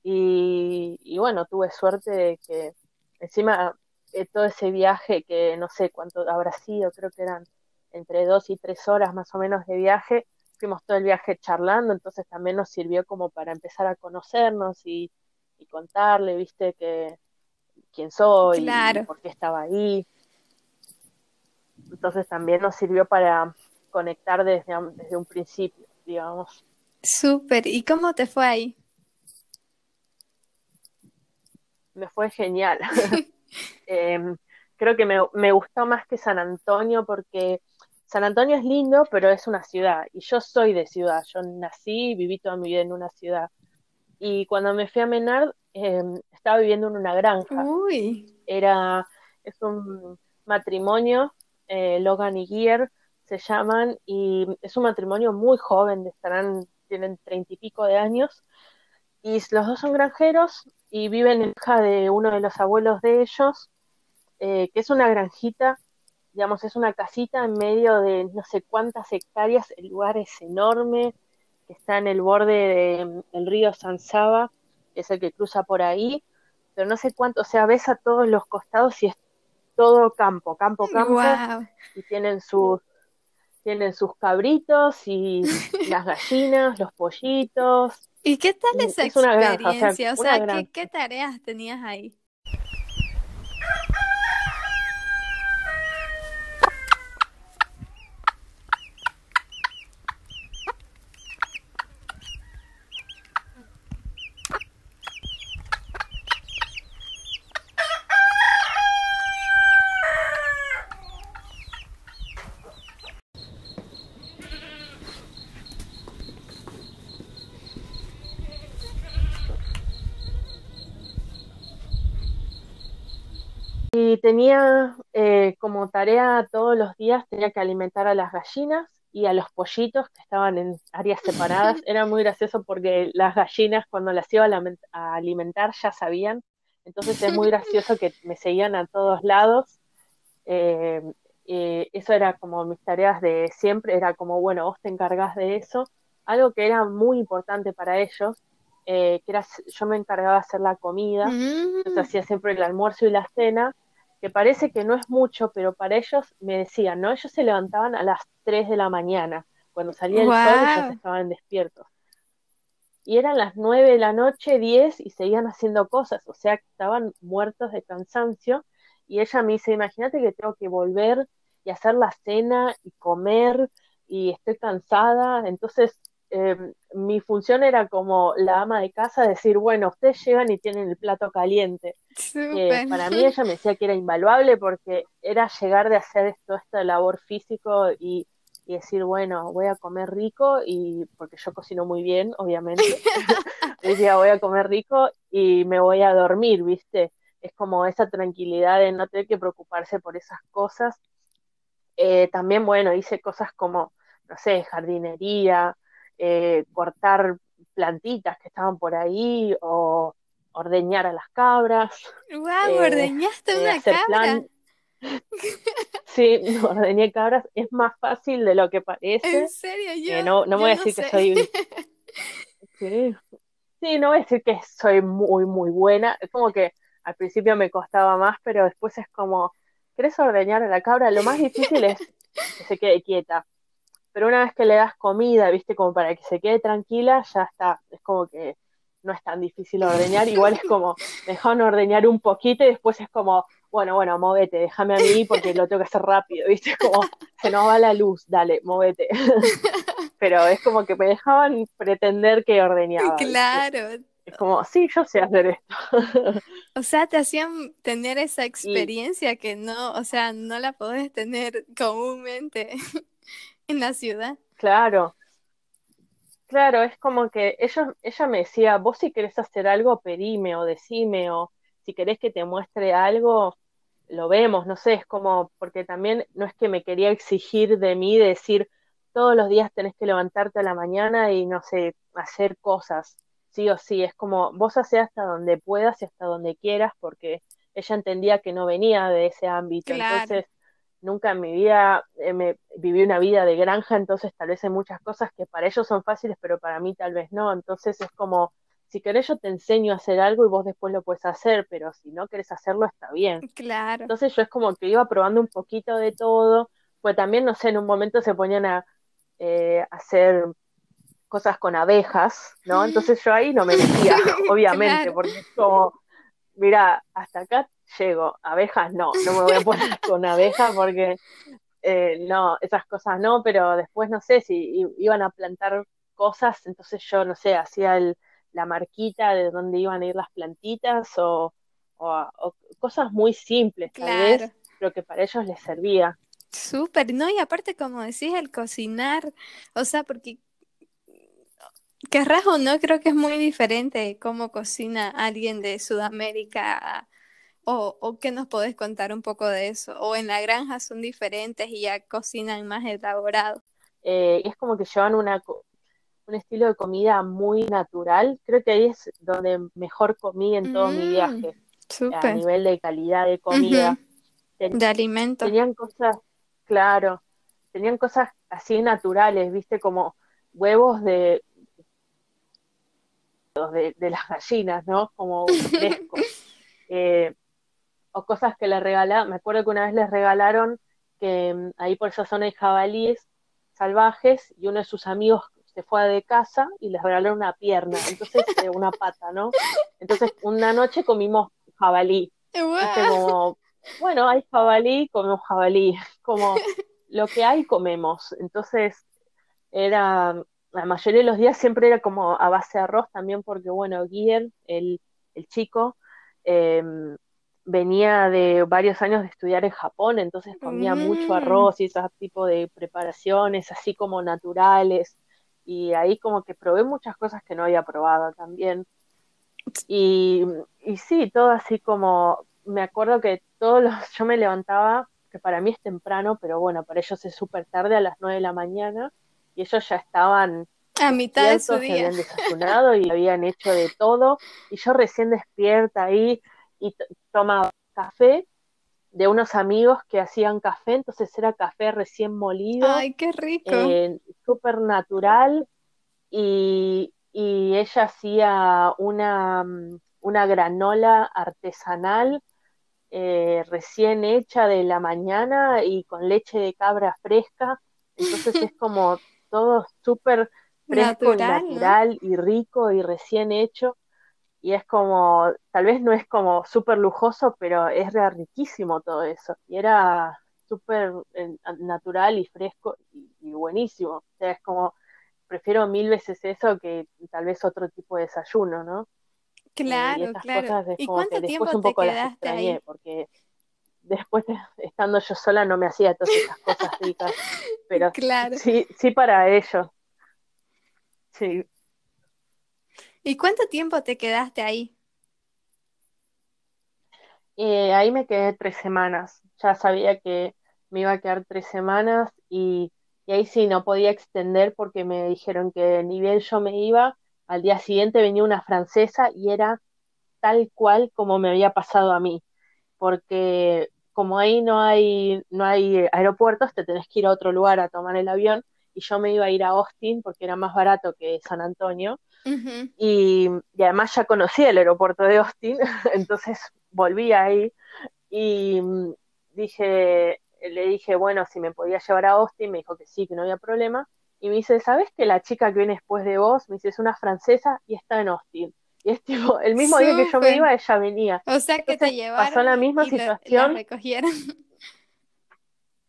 Y, bueno, tuve suerte de que encima de todo ese viaje, que no sé cuánto habrá sido, creo que eran entre dos y tres horas más o menos de viaje, fuimos todo el viaje charlando, entonces también nos sirvió como para empezar a conocernos y, y contarle, viste, que quién soy y por qué estaba ahí. Entonces también nos sirvió para conectar desde, desde un principio, digamos. Súper. ¿Y cómo te fue ahí? me fue genial. Em, creo que me, me gustó más que San Antonio porque San Antonio es lindo, pero es una ciudad y yo soy de ciudad, yo nací y viví toda mi vida en una ciudad. Y cuando me fui a Menard, em, estaba viviendo en una granja. Uy. Era, es un matrimonio, eh, Logan y Gear se llaman, y es un matrimonio muy joven, estarán, tienen treinta y pico de años, y los dos son granjeros y viven en hija de uno de los abuelos de ellos, eh, que es una granjita digamos, es una casita en medio de no sé cuántas hectáreas, el lugar es enorme, que está en el borde del río San Saba, es el que cruza por ahí, pero no sé cuánto, o sea, ves a todos los costados y es todo campo, campo, campo, y tienen sus tienen sus cabritos y las gallinas, los pollitos. ¿Y qué tal esa experiencia? o sea, ¿qué tareas tenías ahí? Y tenía eh, como tarea todos los días, tenía que alimentar a las gallinas y a los pollitos que estaban en áreas separadas. Era muy gracioso porque las gallinas cuando las iba a alimentar ya sabían. Entonces es muy gracioso que me seguían a todos lados. Eh, eso era como mis tareas de siempre, era como, bueno, vos te encargás de eso. Algo que era muy importante para ellos, eh, que era, yo me encargaba de hacer la comida, entonces mm. hacía siempre el almuerzo y la cena, que parece que no es mucho, pero para ellos me decían, ¿no? Ellos se levantaban a las 3 de la mañana, cuando salía el sol ellos estaban despiertos. Y eran las 9 de la noche, 10, y seguían haciendo cosas, o sea, que estaban muertos de cansancio. Y ella me dice, imagínate que tengo que volver y hacer la cena y comer y estoy cansada. Entonces, em, mi función era como la ama de casa, decir, bueno, ustedes llegan y tienen el plato caliente para mí ella me decía que era invaluable porque era llegar de hacer todo esta labor físico y, decir, bueno, voy a comer rico y porque yo cocino muy bien, obviamente. decía, voy a comer rico y me voy a dormir, ¿viste? Es como esa tranquilidad de no tener que preocuparse por esas cosas. Eh, también, bueno, hice cosas como, no sé, jardinería, eh, cortar plantitas que estaban por ahí o ordeñar a las cabras. ¡Wow! Eh, ¿Ordeñaste eh, una cabra? Sí, ordeñé cabras. Es más fácil de lo que parece. ¿En serio? Yo, no, no voy a decir que soy. Sí. no voy a decir que soy muy, muy buena. Es como que al principio me costaba más, pero después es como, ¿querés ordeñar a la cabra? Lo más difícil es que se quede quieta. Pero una vez que le das comida, viste, como para que se quede tranquila, ya está. Es como que no es tan difícil ordeñar, igual es como, dejaron ordeñar un poquito y después es como, bueno, bueno, móvete, déjame a mí porque lo tengo que hacer rápido, ¿viste? Como, se nos va la luz, dale, móvete. Pero es como que me dejaban pretender que ordeñaba. Claro. Es como, sí, yo sé hacer esto. O sea, te hacían tener esa experiencia que no, o sea, no la podés tener comúnmente en la ciudad. Claro, Claro, es como que ella, ella me decía, vos si querés hacer algo, pedime o decime, o si querés que te muestre algo, lo vemos, no sé, es como, porque también no es que me quería exigir de mí decir, todos los días tenés que levantarte a la mañana y, no sé, hacer cosas, sí o sí, es como, vos hacés hasta donde puedas y hasta donde quieras, porque ella entendía que no venía de ese ámbito, entonces nunca en mi vida eh, me viví una vida de granja, entonces tal vez hay muchas cosas que para ellos son fáciles, pero para mí tal vez no. Entonces es como, si querés yo te enseño a hacer algo y vos después lo puedes hacer, pero si no querés hacerlo está bien. Claro. Entonces yo es como que iba probando un poquito de todo, pues también, no sé, en un momento se ponían a eh, hacer cosas con abejas, ¿no? Entonces yo ahí no me decía, obviamente, porque es como, mira, hasta acá llego. Abejas no, no me voy a poner con abejas porque eh, no, esas cosas no, pero después no sé si iban a plantar cosas, entonces yo no sé, hacía el, la marquita de dónde iban a ir las plantitas o, o, cosas muy simples, tal vez, pero que para ellos les servía. Súper, ¿no? Y aparte, como decís, el cocinar, o sea, porque querrás o no, creo que es muy diferente cómo cocina alguien de Sudamérica o, o que nos podés contar un poco de eso. O en la granja son diferentes y ya cocinan más elaborado. Eh, es como que llevan una, un estilo de comida muy natural. Creo que ahí es donde mejor comí en todo mi mm, viaje. A nivel de calidad de comida. de alimento. Tenían cosas, claro, tenían cosas así naturales, viste, como huevos de, de, las gallinas, ¿no? Como frescos. Eh, o cosas que le regalaron, me acuerdo que una vez les regalaron que mm, ahí por esa zona hay jabalíes salvajes y uno de sus amigos se fue de casa y les regalaron una pierna, entonces eh, una pata, ¿no? Entonces una noche comimos jabalí. Como, bueno, hay jabalí, comemos jabalí, como lo que hay comemos. Entonces era, la mayoría de los días siempre era como a base de arroz también porque, bueno, Guillermo, el, el chico, em, venía de varios años de estudiar en Japón, entonces comía mucho mm. arroz y ese tipo de preparaciones así como naturales. Y ahí como que probé muchas cosas que no había probado también. Y, y sí, todo así como, me acuerdo que todos los, yo me levantaba, que para mí es temprano, pero bueno, para ellos es súper tarde, a las 9 de la mañana, y ellos ya estaban a mitad de su día. habían desayunado y habían hecho de todo, y yo recién despierta ahí, y tomaba café de unos amigos que hacían café, entonces era café recién molido. Ay, qué rico. Eh, Súper natural. Y, ella hacía una, una granola artesanal eh, recién hecha de la mañana y con leche de cabra fresca. Entonces es como todo súper fresco natural, y natural y rico y recién hecho y es como, tal vez no es como súper lujoso, pero es riquísimo todo eso. Y era súper eh, natural y fresco y, buenísimo. O sea, es como, prefiero mil veces eso que tal vez otro tipo de desayuno, ¿no? Claro, y claro. ¿Y cuánto tiempo te quedaste ahí? Porque después estando yo sola no me hacía todas esas cosas ricas, pero claro. sí, sí para ello. Sí. ¿Y cuánto tiempo te quedaste ahí? Eh, ahí me quedé tres semanas. Ya sabía que me iba a quedar tres semanas y, ahí sí no podía extender porque me dijeron que ni bien yo me iba, al día siguiente venía una francesa y era tal cual como me había pasado a mí. Porque como ahí no hay, no hay aeropuertos, te tenés que ir a otro lugar a tomar el avión y yo me iba a ir a Austin porque era más barato que San Antonio y, además ya conocía el aeropuerto de Austin, entonces volví ahí y mm, dije, le dije, bueno, si me podía llevar a Austin, me dijo que sí, que no había problema. Y me dice, ¿sabes que la chica que viene después de vos, me dice, es una francesa y está en Austin? Y es tipo, el mismo día que yo me iba, ella venía. O sea que te llevaron pasó la misma situación. recogieron.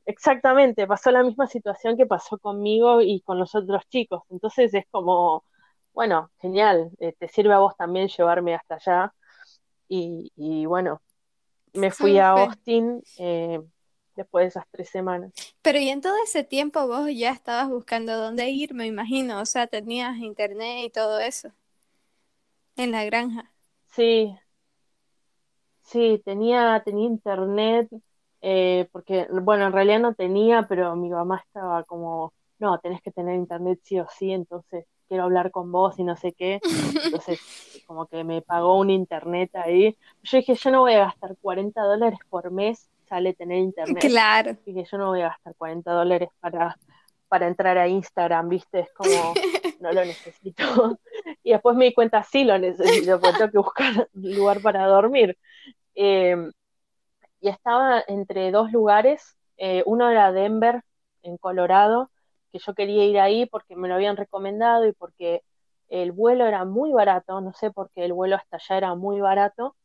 Exactamente, pasó la misma situación que pasó conmigo y con los otros chicos. Entonces es como, bueno, genial, eh, te sirve a vos también llevarme hasta allá. Y, bueno, me fui a Austin eh, después de esas tres semanas. Pero y en todo ese tiempo vos ya estabas buscando dónde ir, me imagino, o sea, tenías internet y todo eso en la granja. Sí, sí, tenía, tenía internet, eh, porque, bueno, en realidad no tenía, pero mi mamá estaba como, no, tenés que tener internet sí o sí, entonces quiero hablar con vos y no sé qué. Entonces, como que me pagó un internet ahí. Yo dije, yo no voy a gastar 40 dólares por mes, sale tener internet. Claro. Dije, yo no voy a gastar 40 dólares para, para entrar a Instagram, ¿viste? Es como, no lo necesito. Y después me di cuenta, sí lo necesito, porque tengo que buscar un lugar para dormir. Em, y estaba entre dos lugares, eh, uno era Denver, en Colorado, que yo quería ir ahí porque me lo habían recomendado y porque el vuelo era muy barato, no sé por qué el vuelo hasta allá era muy barato,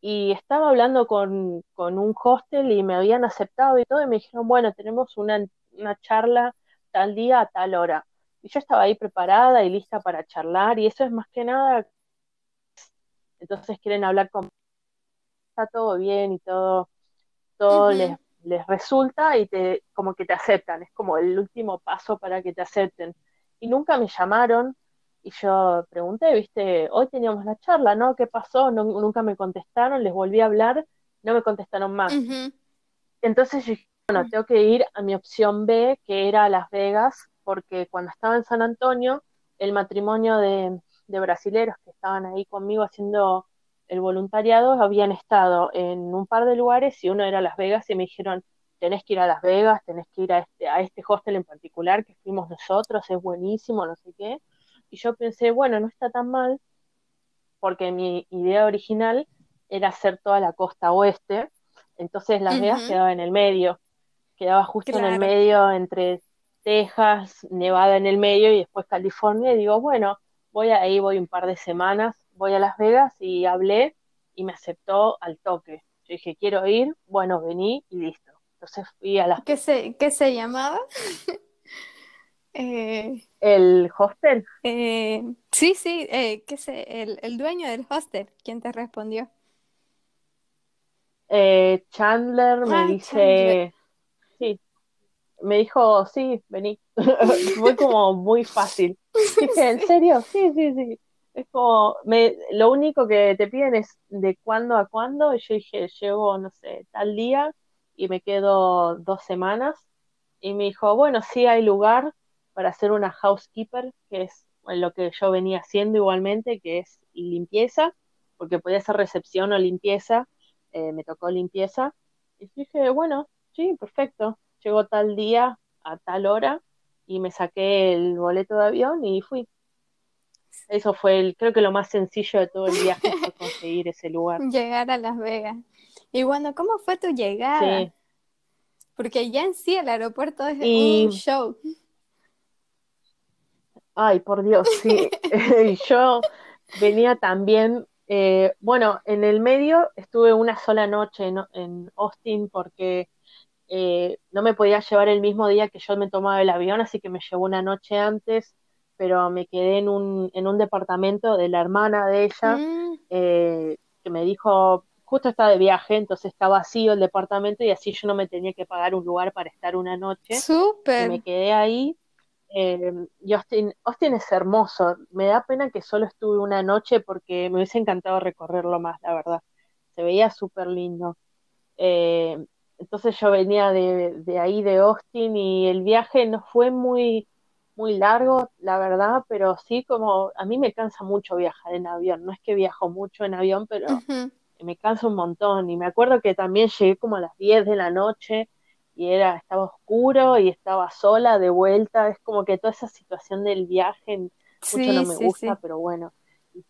y estaba hablando con, un hostel y me habían aceptado y todo, y me dijeron, bueno, tenemos una, una charla tal día a tal hora. Y yo estaba ahí preparada y lista para charlar, y eso es más que nada, entonces quieren hablar con está todo bien y todo, todo les, les resulta y te, como que te aceptan, es como el último paso para que te acepten. Y nunca me llamaron y yo pregunté, viste, hoy teníamos la charla, ¿no? ¿Qué pasó? No, nunca me contestaron, les volví a hablar, no me contestaron más. Entonces yo dije, bueno, tengo que ir a mi opción B, que era Las Vegas, porque cuando estaba en San Antonio, el matrimonio de, de brasileros que estaban ahí conmigo haciendo el voluntariado habían estado en un par de lugares y uno era Las Vegas y me dijeron, tenés que ir a Las Vegas, tenés que ir a este, a este hostel en particular que fuimos nosotros, es buenísimo, no sé qué. Y yo pensé, bueno, no está tan mal, porque mi idea original era hacer toda la costa oeste, entonces Las Vegas quedaba en el medio, quedaba justo en el medio entre Texas, Nevada en el medio y después California, y digo, bueno, voy ahí, voy un par de semanas, voy a Las Vegas y hablé y me aceptó al toque. Yo dije, quiero ir, bueno, vení y listo. Entonces fui a las... ¿Qué se, qué se llamaba? Eh, ¿El hostel? Eh, sí, sí, eh, ¿qué sé? El, el, dueño del hostel, ¿quién te respondió? Chandler me ah, dice, sí, me dijo, sí, vení. Fue como muy fácil. Dije, ¿en serio? Sí, sí, sí. Es como, me, lo único que te piden es de cuándo a cuándo. Y yo dije, llevo, no sé, tal día y me quedo dos semanas. Y me dijo, bueno, sí hay lugar para hacer una housekeeper, que es lo que yo venía haciendo igualmente, que es limpieza, porque podía ser recepción o limpieza. Eh, me tocó limpieza. Y dije, bueno, sí, perfecto. Llegó tal día a tal hora y me saqué el boleto de avión y fui. Eso fue, el, creo que lo más sencillo de todo el viaje fue conseguir ese lugar. Llegar a Las Vegas. Y bueno, ¿cómo fue tu llegada? Sí. Porque ya en sí el aeropuerto es un show. Ay, por Dios, sí. Yo venía también, eh, bueno, en el medio estuve una sola noche en, Austin porque eh, no me podía llevar el mismo día que yo me tomaba el avión, así que me llevó una noche antes pero me quedé en un, en un departamento de la hermana de ella, mm. eh, que me dijo, justo estaba de viaje, entonces estaba vacío el departamento y así yo no me tenía que pagar un lugar para estar una noche. Súper. Y me quedé ahí. Eh, y Austin, Austin es hermoso. Me da pena que solo estuve una noche porque me hubiese encantado recorrerlo más, la verdad. Se veía súper lindo. Eh, entonces yo venía de, de ahí, de Austin, y el viaje no fue muy muy largo, la verdad, pero sí como a mí me cansa mucho viajar en avión. No es que viajo mucho en avión, pero me cansa un montón. Y me acuerdo que también llegué como a las 10 de la noche y era estaba oscuro y estaba sola de vuelta. Es como que toda esa situación del viaje mucho no me gusta, pero bueno. Y,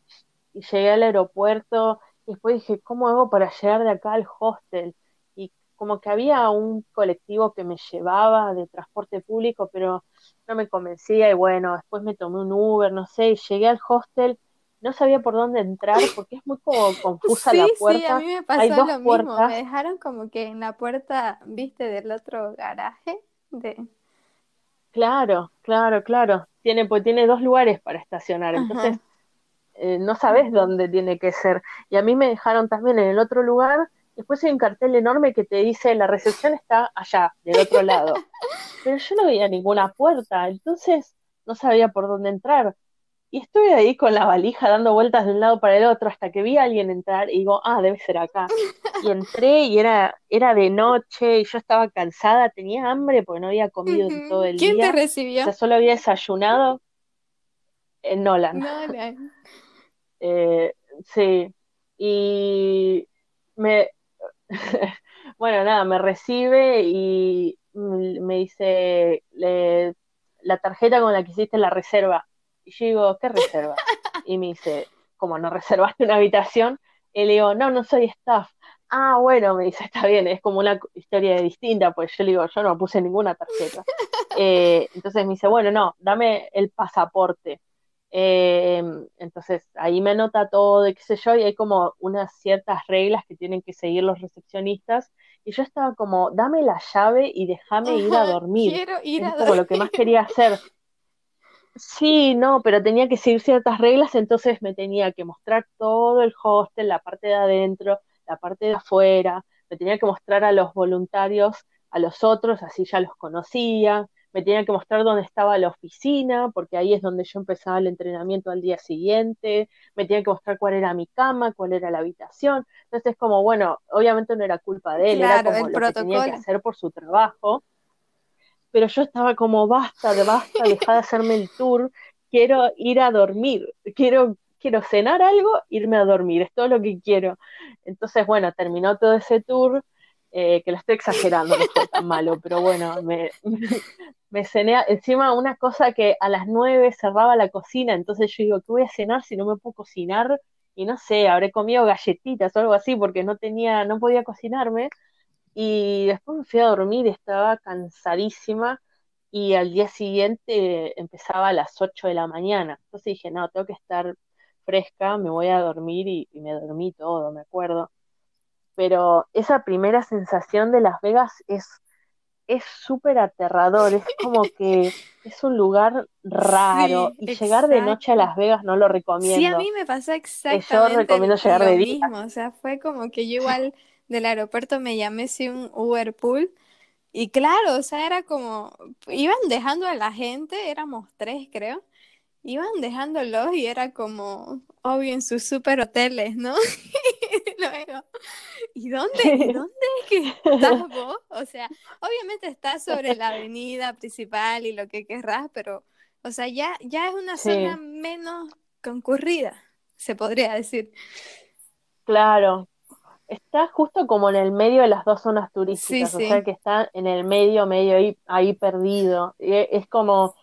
llegué al aeropuerto y después dije, ¿cómo hago para llegar de acá al hostel? Y como que había un colectivo que me llevaba de transporte público, pero no me convencía y bueno, después me tomé un Uber, no sé, y llegué al hostel, no sabía por dónde entrar porque es muy como confusa la puerta. Sí, a mí me pasó lo mismo, me dejaron como que en la puerta, viste, del otro garaje de... Claro, claro, claro. Tiene, pues tiene dos lugares para estacionar, entonces eh, no sabes dónde tiene que ser. Y a mí me dejaron también en el otro lugar Después hay un cartel enorme que te dice la recepción está allá, del otro lado. Pero yo no veía ninguna puerta, entonces no sabía por dónde entrar. Y estuve ahí con la valija dando vueltas de un lado para el otro hasta que vi a alguien entrar y digo, ah, debe ser acá. Y entré y era, era de noche y yo estaba cansada, tenía hambre porque no había comido todo el día. ¿Quién te recibió? O sea, solo había desayunado en Nolan. Nolan. Eh, sí. Y me, bueno, nada, me recibe y me dice la tarjeta con la que hiciste la reserva. Y yo digo, ¿qué reserva? Y me dice, como no reservaste una habitación? Y le digo, no, no soy staff. Ah, bueno, me dice, está bien, es como una historia distinta, pues yo le digo, yo no puse ninguna tarjeta. Eh, entonces me dice, bueno, no, dame el pasaporte. Eh, entonces ahí me anota todo y qué sé yo, y hay como unas ciertas reglas que tienen que seguir los recepcionistas. Y yo estaba como, dame la llave y déjame ir a dormir. Quiero ir es como lo que más quería hacer. Sí, no, pero tenía que seguir ciertas reglas, entonces me tenía que mostrar todo el hostel, la parte de adentro, la parte de afuera, me tenía que mostrar a los voluntarios, a los otros, así ya los conocía, me tenía que mostrar dónde estaba la oficina, porque ahí es donde yo empezaba el entrenamiento al día siguiente, me tenía que mostrar cuál era mi cama, cuál era la habitación. Entonces, como, bueno, obviamente no era culpa de él, era como lo que tenía que hacer por su trabajo. Pero yo estaba como, basta, basta, deja de hacerme el tour, quiero ir a dormir, quiero, quiero cenar algo, irme a dormir, es todo lo que quiero. Entonces, bueno, terminó todo ese tour, eh, que lo estoy exagerando, no fue tan malo, pero bueno, me, me cené encima una cosa que a las nueve cerraba la cocina, entonces yo digo, ¿qué voy a cenar si no me puedo cocinar? Y no sé, habré comido galletitas o algo así porque no tenía, no podía cocinarme. Y después me fui a dormir, estaba cansadísima y al día siguiente empezaba a las 8 de la mañana. Entonces dije, no, tengo que estar fresca, me voy a dormir y, y me dormí todo, me acuerdo. Pero esa primera sensación de Las Vegas es es súper aterrador, es como que es un lugar raro y llegar de noche a Las Vegas no lo recomiendo. Sí, a mí me pasó exactamente yo recomiendo llegar lo de mismo, o sea, fue como que yo igual del aeropuerto me llamé sí un Uber Pool y claro, o sea, era como, iban dejando a la gente, éramos tres creo, iban dejándolos y era como, obvio, en sus super hoteles, ¿no? Luego, ¿y dónde, ¿y dónde es que estás vos? O sea, obviamente estás sobre la avenida principal y lo que querrás, pero, o sea, ya, ya es una zona menos concurrida, se podría decir. Claro, está justo como en el medio de las dos zonas turísticas, o sea que está en el medio, medio ahí, ahí perdido. Es como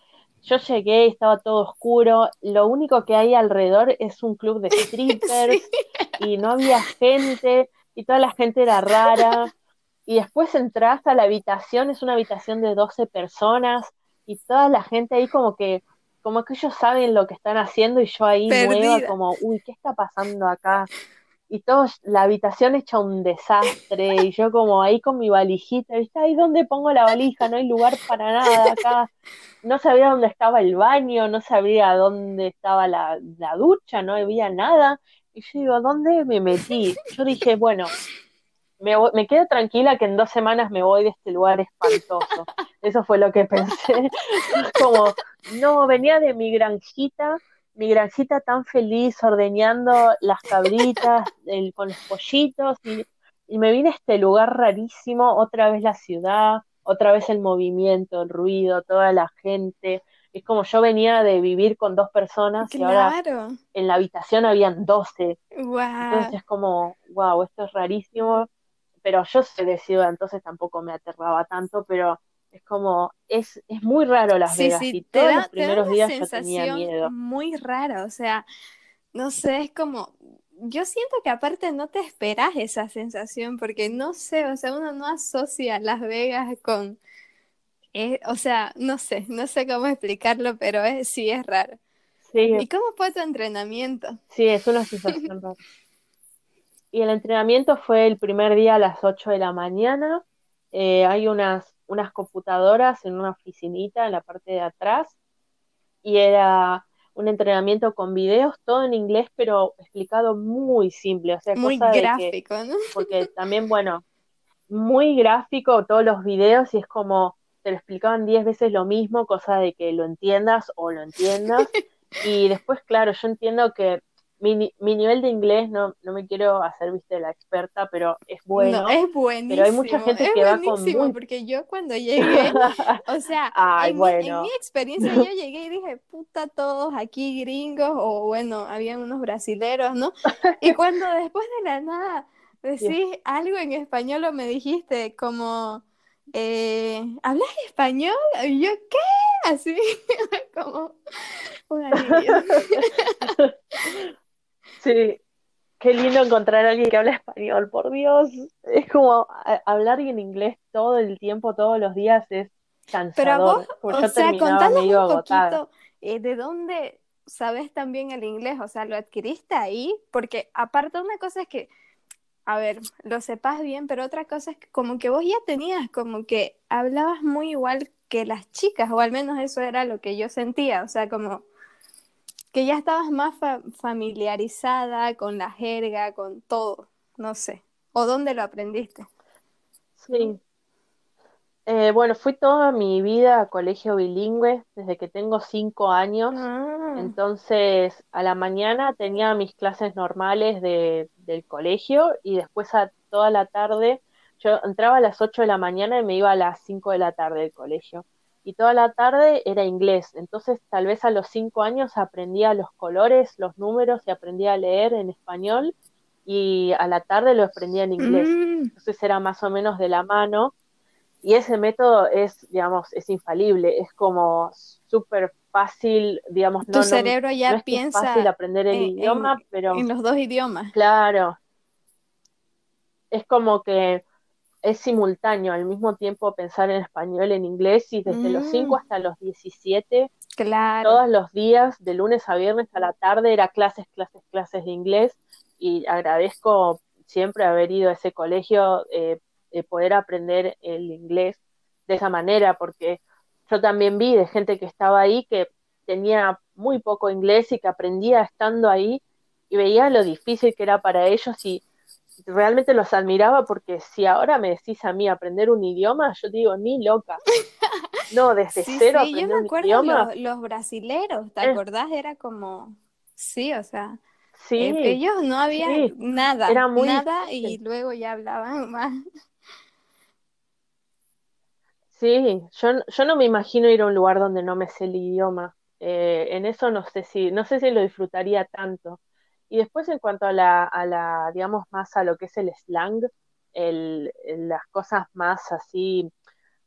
yo llegué, estaba todo oscuro, lo único que hay alrededor es un club de strippers y no había gente y toda la gente era rara. Y después entras a la habitación, es una habitación de 12 personas y toda la gente ahí como que como que ellos saben lo que están haciendo y yo ahí nueva como, uy, ¿qué está pasando acá? Y todo, la habitación hecha un desastre, y yo como ahí con mi valijita, ¿viste? Ahí donde pongo la valija, no hay lugar para nada acá, no sabía dónde estaba el baño, no sabía dónde estaba la, ducha, no había nada, y yo digo, ¿dónde me metí? Yo dije, bueno, me, me quedo tranquila que en dos semanas me voy de este lugar espantoso. Eso fue lo que pensé. Como, no, venía de mi granjita, mi granjita tan feliz ordeñando las cabritas con los pollitos y, me vine a este lugar rarísimo, otra vez la ciudad, otra vez el movimiento, el ruido, toda la gente. Es como yo venía de vivir con dos personas y ahora en la habitación habían doce. Entonces es como, wow, esto es rarísimo. Pero yo soy de ciudad, entonces tampoco me aterraba tanto, pero es como, es, es muy raro Las Vegas y todos los primeros días yo tenía miedo. Muy rara, o sea, no sé, es como, yo siento que aparte no te esperas esa sensación porque no sé, o sea, uno no asocia Las Vegas con, eh, o sea, no sé, no sé cómo explicarlo, pero es, sí es raro. Sí. ¿Y cómo fue tu entrenamiento? Sí, es una sensación rara. Y el entrenamiento fue el primer día a las 8 de la mañana. Eh, hay unas unas computadoras en una oficinita en la parte de atrás y era un entrenamiento con videos, todo en inglés, pero explicado muy simple, o sea, muy gráfico, ¿no? Porque también, bueno, muy gráfico todos los videos y es como te lo explicaban diez veces lo mismo, cosa de que lo entiendas o lo entiendas. y después, claro, yo entiendo que mi, mi nivel de inglés, no, no me quiero hacer, viste, la experta, pero es bueno. No, es buenísimo. Pero hay mucha gente que va con porque yo cuando llegué, o sea, en, mi, en, mi, experiencia yo llegué y dije, puta, todos aquí gringos, o bueno, habían unos brasileros, ¿no? Y cuando después de la nada decís algo en español o me dijiste como... Eh, ¿hablas español? Y yo, ¿qué? Así, como un alivio. Sí, qué lindo encontrar a alguien que habla español, por Dios. Es como hablar en inglés todo el tiempo, todos los días, es cansador. Pero vos, o sea, contanos un poquito eh, de dónde sabes también el inglés, o sea, ¿lo adquiriste ahí? Porque aparte una cosa es que, a ver, lo sepas bien, pero otra cosa es que como que vos ya tenías, como que hablabas muy igual que las chicas, o al menos eso era lo que yo sentía, o sea, como que ya estabas más familiarizada con la jerga, con todo, no sé. ¿O dónde lo aprendiste? Sí. Eh, bueno, fui toda mi vida a colegio bilingüe desde que tengo cinco años. Ah, Entonces, a la mañana tenía mis clases normales de, del colegio y después a toda la tarde, yo entraba a las 8 de la mañana y me iba a las 5 de la tarde del colegio. Y toda la tarde era inglés. Entonces, tal vez a los cinco años aprendía los colores, los números y aprendía a leer en español y a la tarde lo aprendía en inglés. mm, Entonces era más o menos de la mano y ese método es, digamos, es infalible, es como súper fácil, digamos, tu no, no, cerebro no ya es que es piensa fácil aprender el en, idioma, en, pero en los dos idiomas. claro, es como que es simultáneo, al mismo tiempo pensar en español, en inglés, y desde los 5 Mm, hasta los 17 claro. todos los días, de lunes a viernes a la tarde, era clases, clases, clases de inglés, y agradezco siempre haber ido a ese colegio, eh, eh, poder aprender el inglés de esa manera, porque yo también vi de gente que estaba ahí que tenía muy poco inglés y que aprendía estando ahí y veía lo difícil que era para ellos y realmente los admiraba porque si ahora me decís a mí aprender un idioma, yo digo, ni loca. No, desde Sí, cero sí, yo me acuerdo idioma. los, los brasileros, ¿te Eh, acordás? Era como, sí, o sea, eh, sí, ellos no había sí, nada, era muy nada y luego ya hablaban más. Sí, yo, yo no me imagino ir a un lugar donde no me sé el idioma. Eh, en eso no sé si, no sé si lo disfrutaría tanto. Y después en cuanto a la, a la, digamos, más a lo que es el slang, el, las cosas más así,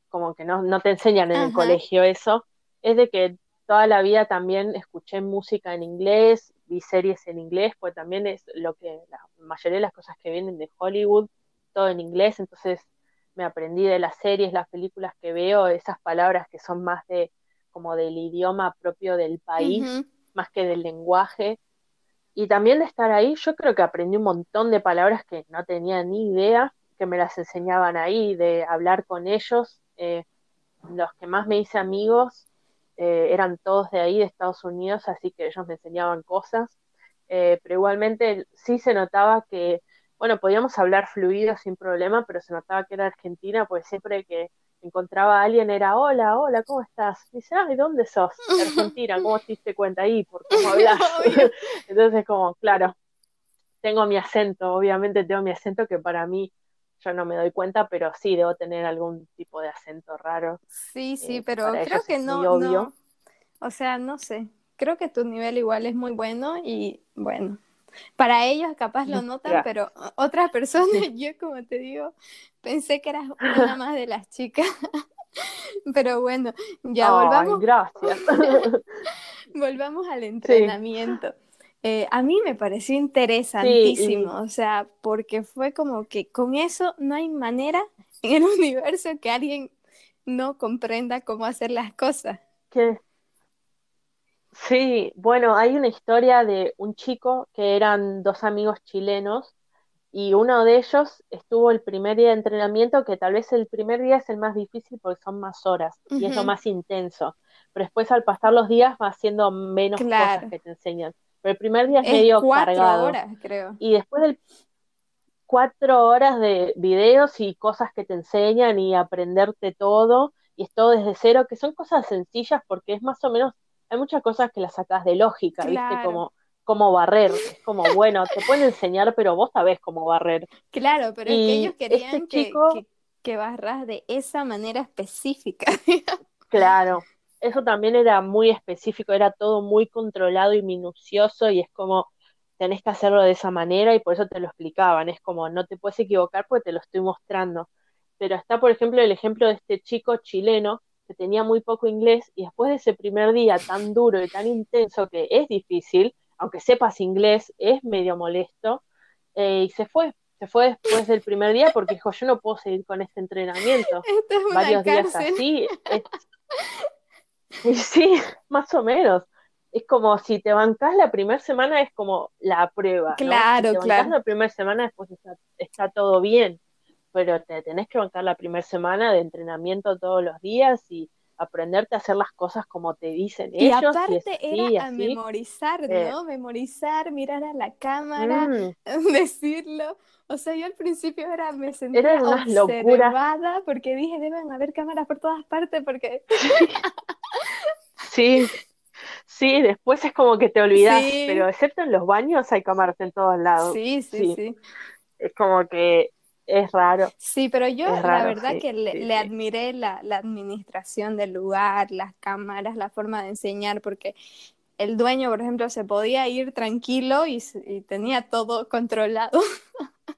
como que no, no te enseñan en el colegio eso, es de que toda la vida también escuché música en inglés, vi series en inglés, pues también es lo que la mayoría de las cosas que vienen de Hollywood, todo en inglés, entonces me aprendí de las series, las películas que veo, esas palabras que son más de como del idioma propio del país, más que del lenguaje. Y también de estar ahí, yo creo que aprendí un montón de palabras que no tenía ni idea, que me las enseñaban ahí, de hablar con ellos. Eh, los que más me hice amigos eh, eran todos de ahí, de Estados Unidos, así que ellos me enseñaban cosas. Eh, pero igualmente sí se notaba que, bueno, podíamos hablar fluido sin problema, pero se notaba que era Argentina, pues siempre que encontraba a alguien era, hola, hola, ¿cómo estás? Dice, ay, ¿dónde sos? Argentina, ¿cómo te diste cuenta ahí? ¿Por cómo hablas? Entonces, como, claro, tengo mi acento, obviamente tengo mi acento que para mí yo no me doy cuenta, pero sí debo tener algún tipo de acento raro, Sí, sí, eh, pero creo que no, obvio. no, o sea, no sé, creo que tu nivel igual es muy bueno y bueno, para ellos capaz lo notan, pero otras personas, yo como te digo, pensé que eras una más de las chicas, pero bueno, ya Ay, volvamos, gracias. volvamos al Sí, entrenamiento. Eh, a mí me pareció sí, y interesantísimo, o sea, porque fue como que con eso no hay manera en el universo que alguien no comprenda cómo hacer las cosas. que sí, bueno, hay una historia de un chico que eran dos amigos chilenos y uno de ellos estuvo el primer día de entrenamiento, que tal vez el primer día es el más difícil porque son más horas y es lo más intenso, pero después al pasar los días va haciendo menos cosas que te enseñan, pero el primer día es es medio cuatro cargado. horas, creo. y después del cuatro horas de videos y cosas que te enseñan y aprenderte todo, y es todo desde cero, que son cosas sencillas porque es más o menos, hay muchas cosas que las sacas de lógica, ¿viste? Como, como barrer, es como, bueno, te pueden enseñar, pero vos sabés cómo barrer. claro, pero es que ellos este querían que, chico, que, que barras de esa manera específica. claro, eso también era muy específico, era todo muy controlado y minucioso, y es como, tenés que hacerlo de esa manera, y por eso te lo explicaban, es como, no te puedes equivocar porque te lo estoy mostrando. Pero está, por ejemplo, el ejemplo de este chico chileno que tenía muy poco inglés, y después de ese primer día tan duro y tan intenso que es difícil, aunque sepas inglés, es medio molesto, eh, y se fue. Se fue después del primer día porque dijo, yo no puedo seguir con este entrenamiento. Esto es una Varios días así, es y sí, más o menos. Es como si te bancás la primera semana, es como la prueba, ¿no? Si Claro, te bancás claro. la primera semana, después está, está todo bien, pero te tenés que bancar la primera semana de entrenamiento todos los días y aprenderte a hacer las cosas como te dicen y ellos. Aparte era a memorizar, eh, ¿no? memorizar, mirar a la cámara, mm. decirlo. O sea, yo al principio era, me sentía era observada porque dije, deben haber cámaras por todas partes porque... sí, sí, después es como que te olvidas, pero excepto en los baños hay cámaras en todos lados. sí, sí. sí. Es como que es raro. Sí, pero yo la verdad que le, admiré la, administración del lugar, las cámaras, la forma de enseñar, porque el dueño, por ejemplo, se podía ir tranquilo y, tenía todo controlado.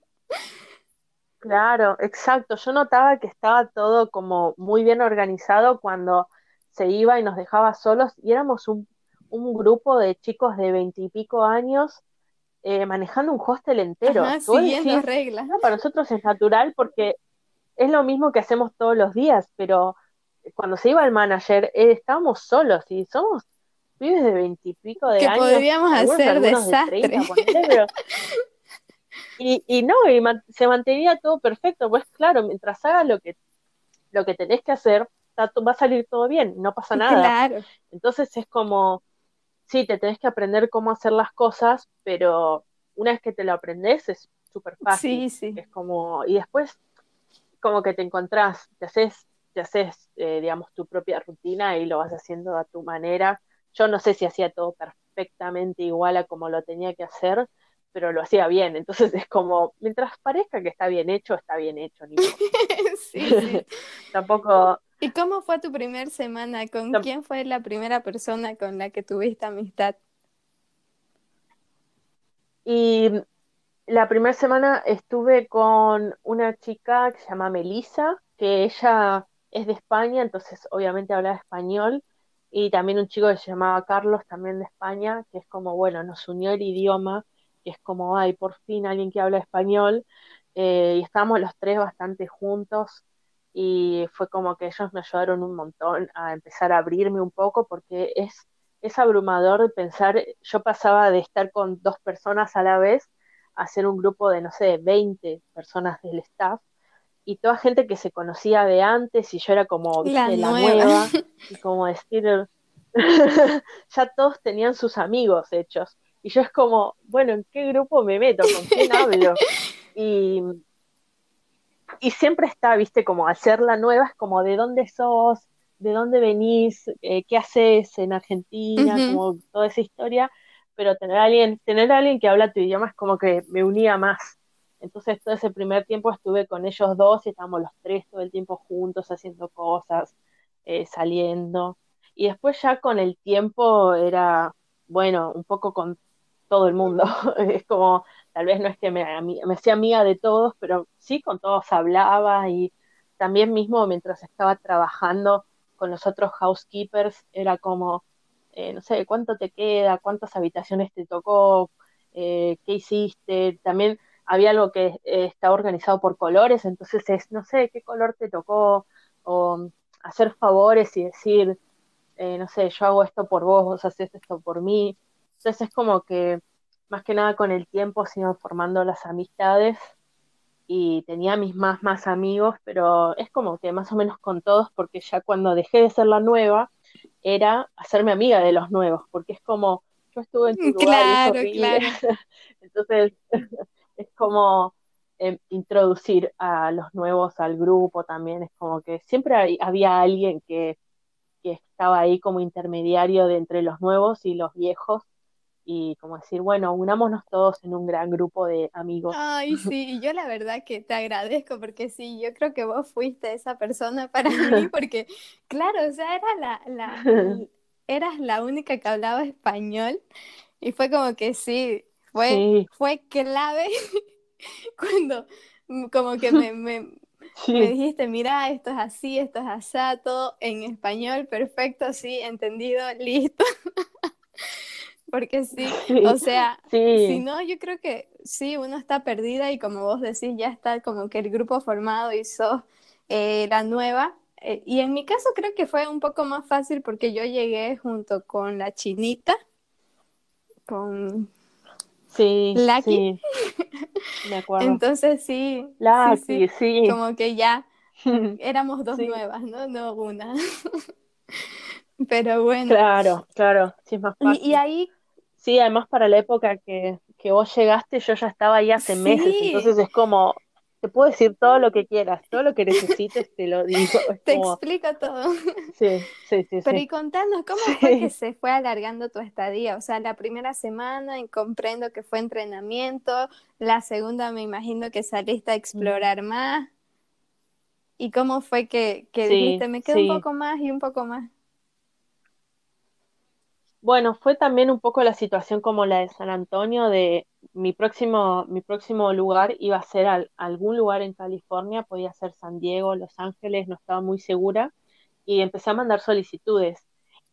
Claro, exacto. Yo notaba que estaba todo como muy bien organizado cuando se iba y nos dejaba solos y éramos un, un grupo de chicos de veintipico años eh, manejando un hostel entero. siguiendo reglas. para nosotros es natural porque es lo mismo que hacemos todos los días, pero cuando se iba el manager eh, estábamos solos y somos pibes de veintipico de años. Que podríamos hacer desastre. y, y no, y se mantenía todo perfecto, pues claro, mientras hagas lo que, lo que tenés que hacer, va a salir todo bien, no pasa nada. Entonces es como, sí, te tenés que aprender cómo hacer las cosas, pero una vez que te lo aprendes es súper fácil. Sí, sí. Es como, y después como que te encontrás, te haces, te haces, eh, digamos, tu propia rutina y lo vas haciendo a tu manera. Yo no sé si hacía todo perfectamente igual a como lo tenía que hacer, pero lo hacía bien. Entonces es como, mientras parezca que está bien hecho, está bien hecho. Ni sí, sí. Tampoco, ¿Y cómo fue tu primera semana? ¿Con quién fue la primera persona con la que tuviste amistad? Y la primera semana estuve con una chica que se llama Melissa, que ella es de España, entonces obviamente hablaba español, y también un chico que se llamaba Carlos, también de España, que es como, bueno, nos unió el idioma, que es como, ay, por fin alguien que habla español, eh, y estábamos los tres bastante juntos, y fue como que ellos me ayudaron un montón a empezar a abrirme un poco porque es, es abrumador pensar, yo pasaba de estar con dos personas a la vez a ser un grupo de, no sé, 20 personas del staff y toda gente que se conocía de antes y yo era como la, nueva. y como decir, ya todos tenían sus amigos hechos y yo es como, bueno, ¿en qué grupo me meto? ¿Con quién hablo? Y, y siempre está, viste, como hacerla nueva, es como de dónde sos, de dónde venís, eh, qué haces en Argentina, como toda esa historia, pero tener a alguien, tener a alguien que habla tu idioma es como que me unía más. Entonces todo ese primer tiempo estuve con ellos dos y estábamos los tres todo el tiempo juntos haciendo cosas, eh, saliendo. Y después ya con el tiempo era, bueno, un poco con todo el mundo. es como tal vez no es que me, me hacía amiga de todos, pero sí con todos hablaba y también mismo mientras estaba trabajando con los otros housekeepers era como, eh, no sé, cuánto te queda, cuántas habitaciones te tocó, eh, qué hiciste, también había algo que eh, estaba organizado por colores, entonces es, no sé, qué color te tocó, o hacer favores y decir, no sé, yo hago esto por vos, vos haces esto por mí, entonces es como que más que nada con el tiempo se iban formando las amistades y tenía mis más, más amigos, pero es como que más o menos con todos, porque ya cuando dejé de ser la nueva, era hacerme amiga de los nuevos, porque es como, yo estuve en tu lugar, claro, claro. entonces es como em, introducir a los nuevos al grupo también, es como que siempre había alguien que, que estaba ahí como intermediario de entre los nuevos y los viejos, y como decir, bueno, unámonos todos en un gran grupo de amigos. Ay, sí, yo la verdad que te agradezco porque sí, yo creo que vos fuiste esa persona para mí porque, claro, o sea, era la, la, eras la única que hablaba español y fue como que sí, fue, fue clave cuando como que me, me, me dijiste, mira, esto es así, esto es así, todo en español, perfecto, sí, entendido, listo. Porque sí, o sea, si no, yo creo que sí, uno está perdida y como vos decís, ya está como que el grupo formado y sos eh, la nueva. Eh, y en mi caso creo que fue un poco más fácil porque yo llegué junto con la chinita, con sí, Lucky. Me acuerdo. Entonces sí, Lucky, sí, como que ya éramos dos nuevas, ¿no? No una. Pero bueno. Claro, claro, sí es más fácil. Y, ahí... Sí, además para la época que, que vos llegaste, yo ya estaba ahí hace meses, entonces es como, te puedo decir todo lo que quieras, todo lo que necesites te lo digo. te explico todo. Sí, sí, sí. Pero y contanos, ¿cómo fue que se fue alargando tu estadía? O sea, la primera semana comprendo que fue entrenamiento, la segunda me imagino que saliste a explorar más. ¿Y cómo fue que, que dijiste, me quedo un poco más y un poco más? Bueno, fue también un poco la situación como la de San Antonio, de mi próximo, mi próximo lugar iba a ser algún lugar en California, podía ser San Diego, Los Ángeles, no estaba muy segura, y empecé a mandar solicitudes.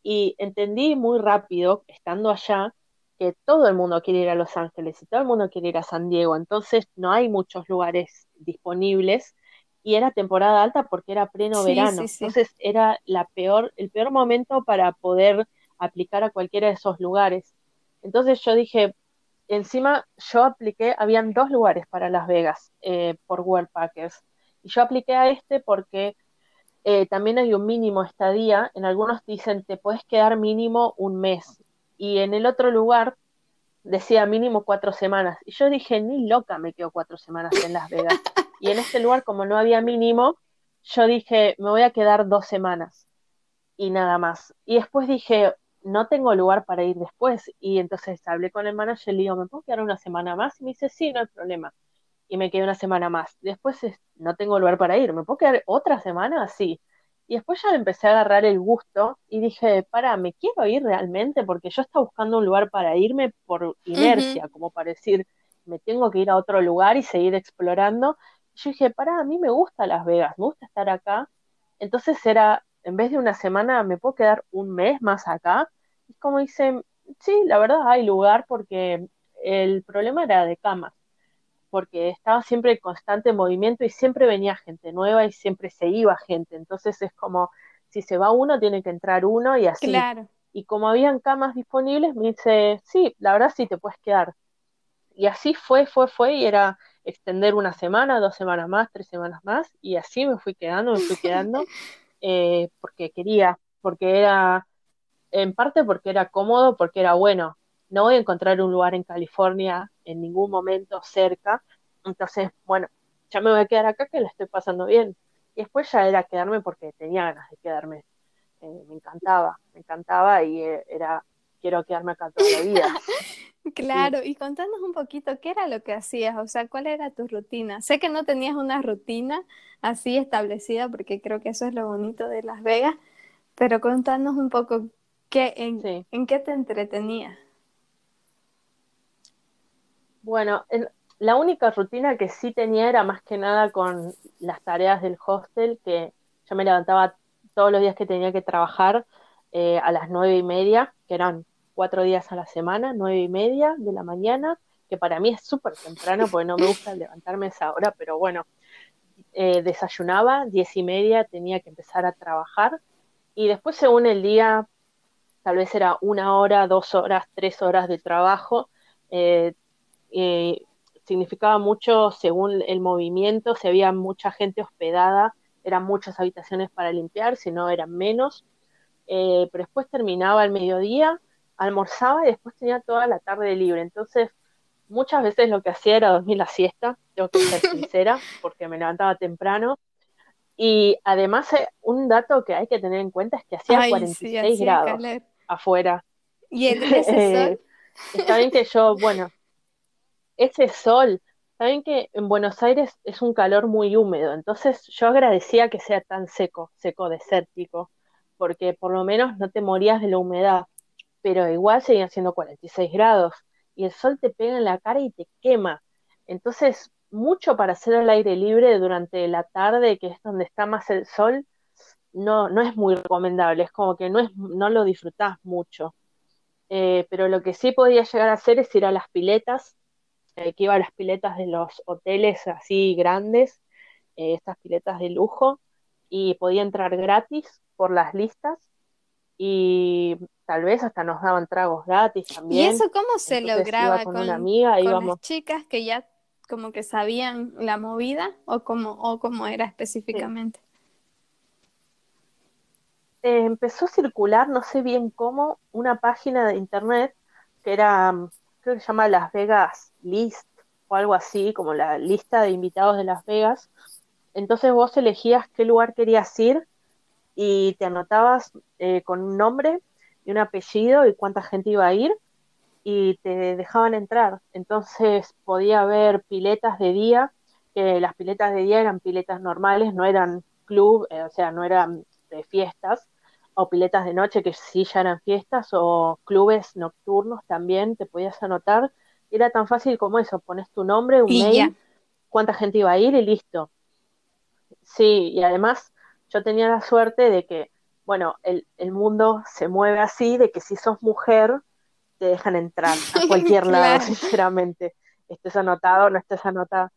Y entendí muy rápido, estando allá, que todo el mundo quiere ir a Los Ángeles y todo el mundo quiere ir a San Diego, entonces no hay muchos lugares disponibles y era temporada alta porque era pleno verano, entonces era la peor, el peor momento para poder aplicar a cualquiera de esos lugares. Entonces yo dije, encima yo apliqué, habían dos lugares para Las Vegas eh, por World Packers. Y yo apliqué a este porque eh, también hay un mínimo estadía. En algunos dicen te puedes quedar mínimo un mes. Y en el otro lugar decía mínimo cuatro semanas. Y yo dije, ni loca me quedo cuatro semanas en Las Vegas. Y en este lugar, como no había mínimo, yo dije, me voy a quedar dos semanas y nada más. Y después dije, no tengo lugar para ir después. Y entonces hablé con el manager y le digo, ¿me puedo quedar una semana más? Y me dice, sí, no hay problema. Y me quedé una semana más. Después no tengo lugar para ir, ¿me puedo quedar otra semana? Sí. Y después ya empecé a agarrar el gusto y dije, para, ¿me quiero ir realmente? Porque yo estaba buscando un lugar para irme por inercia, como para decir, me tengo que ir a otro lugar y seguir explorando. Y yo dije, para, a mí me gusta Las Vegas, me gusta estar acá. Entonces era, en vez de una semana, ¿me puedo quedar un mes más acá? Es como dicen, sí, la verdad hay lugar porque el problema era de camas, porque estaba siempre en constante movimiento y siempre venía gente nueva y siempre se iba gente, entonces es como, si se va uno, tiene que entrar uno y así. Claro. Y como habían camas disponibles, me dice, sí, la verdad sí te puedes quedar. Y así fue, fue, fue, y era extender una semana, dos semanas más, tres semanas más, y así me fui quedando, me fui quedando, eh, porque quería, porque era en parte porque era cómodo, porque era bueno. No voy a encontrar un lugar en California en ningún momento cerca, entonces, bueno, ya me voy a quedar acá que la estoy pasando bien. Y después ya era quedarme porque tenía ganas de quedarme. Eh, me encantaba, me encantaba y eh, era, quiero quedarme acá toda la vida. Claro, y contanos un poquito qué era lo que hacías, o sea, cuál era tu rutina. Sé que no tenías una rutina así establecida, porque creo que eso es lo bonito de Las Vegas, pero contanos un poco ¿Qué, en, qué te entretenía? Bueno, la única rutina que sí tenía era más que nada con las tareas del hostel, que yo me levantaba todos los días que tenía que trabajar eh, a las nueve y media, que eran cuatro días a la semana, nueve y media de la mañana, que para mí es súper temprano porque no me gusta levantarme a esa hora, pero bueno, eh, desayunaba, diez y media tenía que empezar a trabajar y después según el día tal vez era una hora, dos horas, tres horas de trabajo. Eh, eh, significaba mucho según el movimiento, si había mucha gente hospedada, eran muchas habitaciones para limpiar, si no eran menos. Eh, pero después terminaba el mediodía, almorzaba y después tenía toda la tarde libre. Entonces, muchas veces lo que hacía era dormir la siesta, tengo que ser sincera, porque me levantaba temprano. Y además, un dato que hay que tener en cuenta es que hacía 46 grados afuera. Y el, sol. está bien que yo, bueno, ese sol, saben que en Buenos Aires es un calor muy húmedo, entonces yo agradecía que sea tan seco, seco desértico, porque por lo menos no te morías de la humedad, pero igual seguían siendo 46 grados y el sol te pega en la cara y te quema. Entonces, mucho para hacer al aire libre durante la tarde, que es donde está más el sol, no, no es muy recomendable, es como que no, es, no lo disfrutás mucho. Eh, pero lo que sí podía llegar a hacer es ir a las piletas, eh, que iba a las piletas de los hoteles así grandes, eh, estas piletas de lujo, y podía entrar gratis por las listas y tal vez hasta nos daban tragos gratis también. ¿Y eso cómo se lograba con, una amiga? Con las chicas que ya como que sabían la movida o cómo, o cómo era específicamente. eh, empezó a circular, no sé bien cómo, una página de internet que era, creo que se llama Las Vegas List o algo así, como la lista de invitados de Las Vegas. Entonces vos elegías qué lugar querías ir y te anotabas eh, con un nombre y un apellido y cuánta gente iba a ir y te dejaban entrar. Entonces podía haber piletas de día, que las piletas de día eran piletas normales, no eran club, eh, o sea, no eran de fiestas, o piletas de noche que sí ya eran fiestas, o clubes nocturnos también, te podías anotar. Era tan fácil como eso, pones tu nombre, un mail, cuánta gente iba a ir y listo. Sí, y además yo tenía la suerte de que, bueno, el, el mundo se mueve así, de que si sos mujer, te dejan entrar a cualquier lado, sinceramente. Estés anotado, no estés anotado.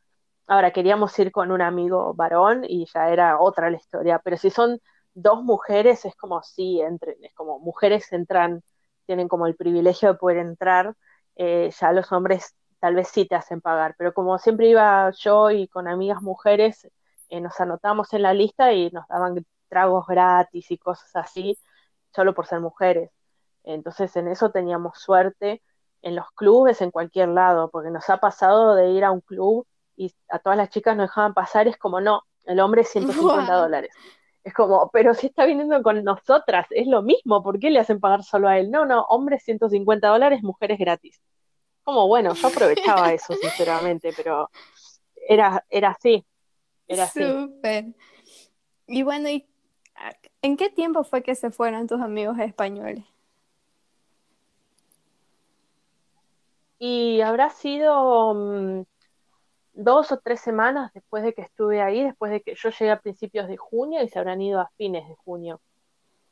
Ahora, queríamos ir con un amigo varón y ya era otra la historia, pero si son dos mujeres es como si entren, es como mujeres entran, tienen como el privilegio de poder entrar, eh, ya los hombres tal vez sí te hacen pagar, pero como siempre iba yo y con amigas mujeres, eh, nos anotamos en la lista y nos daban tragos gratis y cosas así, solo por ser mujeres. Entonces en eso teníamos suerte en los clubes, en cualquier lado, porque nos ha pasado de ir a un club y a todas las chicas nos dejaban pasar, es como, no, el hombre es 150 dólares. Es como, pero si está viniendo con nosotras, es lo mismo, ¿por qué le hacen pagar solo a él? No, no, hombres 150 dólares, mujeres gratis. Como bueno, yo aprovechaba eso, sinceramente, pero era, era así. Era así. Súper. Y bueno, ¿y ¿en qué tiempo fue que se fueron tus amigos españoles? Y habrá sido mm, dos o tres semanas después de que estuve ahí, después de que yo llegué a principios de junio y se habrán ido a fines de junio.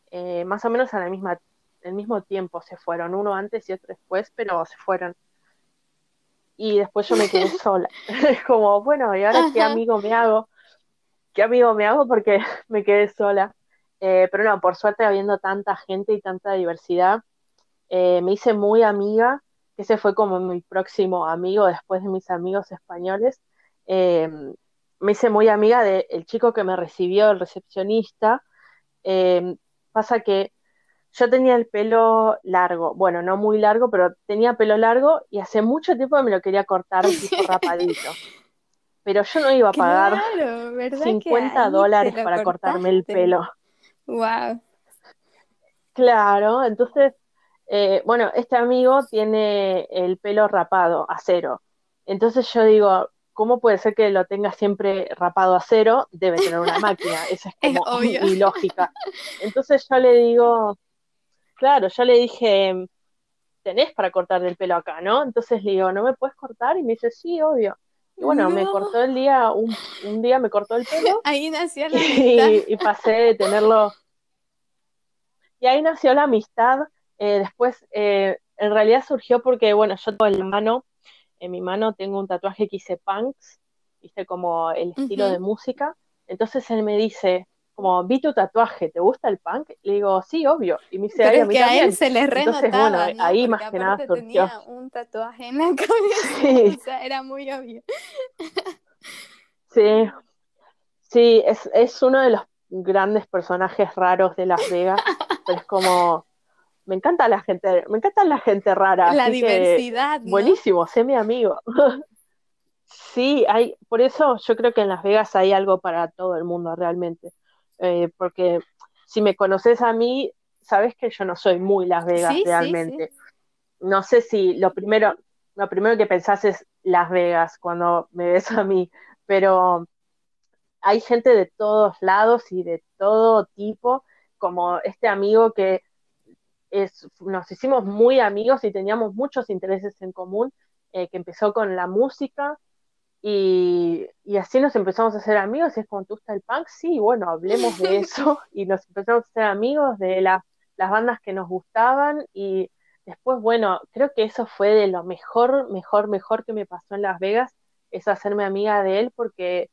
Eh, más o menos a la misma, al mismo tiempo se fueron, uno antes y otro después, pero se fueron. Y después yo me quedé sola. Como, bueno, ¿y ahora qué amigo me hago? ¿Qué amigo me hago? Porque me quedé sola. Eh, pero no, por suerte, habiendo tanta gente y tanta diversidad, eh, me hice muy amiga ese fue como mi próximo amigo después de mis amigos españoles. Em, me hice muy amiga del chico que me recibió, el recepcionista. Em, pasa que yo tenía el pelo largo, bueno, no muy largo, pero tenía pelo largo y hace mucho tiempo me lo quería cortar tipo rapadito. Pero yo no iba a pagar 50 dólares para cortarme el pelo. Wow. Claro, entonces eh, bueno, este amigo tiene el pelo rapado a cero. Entonces yo digo, ¿cómo puede ser que lo tenga siempre rapado a cero? Debe tener una máquina. Esa es como mi lógica. Entonces yo le digo, claro, yo le dije, tenés para cortar el pelo acá, ¿no? Entonces le digo, ¿no me puedes cortar? Y me dice, sí, obvio. Y bueno, me cortó el día, un, día me cortó el pelo. Ahí nació la amistad. y pasé de tenerlo. Y ahí nació la amistad eh, después, eh, en realidad surgió porque, bueno, yo tengo en la mano, en mi mano tengo un tatuaje que hice punks, viste, como el estilo de música. Entonces él me dice, como, vi tu tatuaje, ¿te gusta el punk? Le digo, sí, obvio. Y me dice, Pero a que a él se le renotaba, Entonces, bueno, ahí más que nada surgió. tenía un tatuaje en la cabeza, o sea, era muy obvio. Sí, sí, es, es uno de los grandes personajes raros de Las Vegas, pero es como me encanta la gente, me encanta la gente rara. La diversidad. Buenísimo, sé mi amigo. sí, hay, por eso yo creo que en Las Vegas hay algo para todo el mundo realmente. Eh, porque si me conoces a mí, sabes que yo no soy muy Las Vegas realmente. No sé si lo primero, lo primero que pensás es Las Vegas cuando me ves a mí, pero hay gente de todos lados y de todo tipo, como este amigo que nos hicimos muy amigos y teníamos muchos intereses en común, eh, que empezó con la música y, así nos empezamos a hacer amigos. Y es como, ¿tú gusta el punk? Sí, bueno, hablemos de eso. Y nos empezamos a hacer amigos de las bandas que nos gustaban. Y después, bueno, creo que eso fue de lo mejor, mejor, mejor que me pasó en Las Vegas, es hacerme amiga de él porque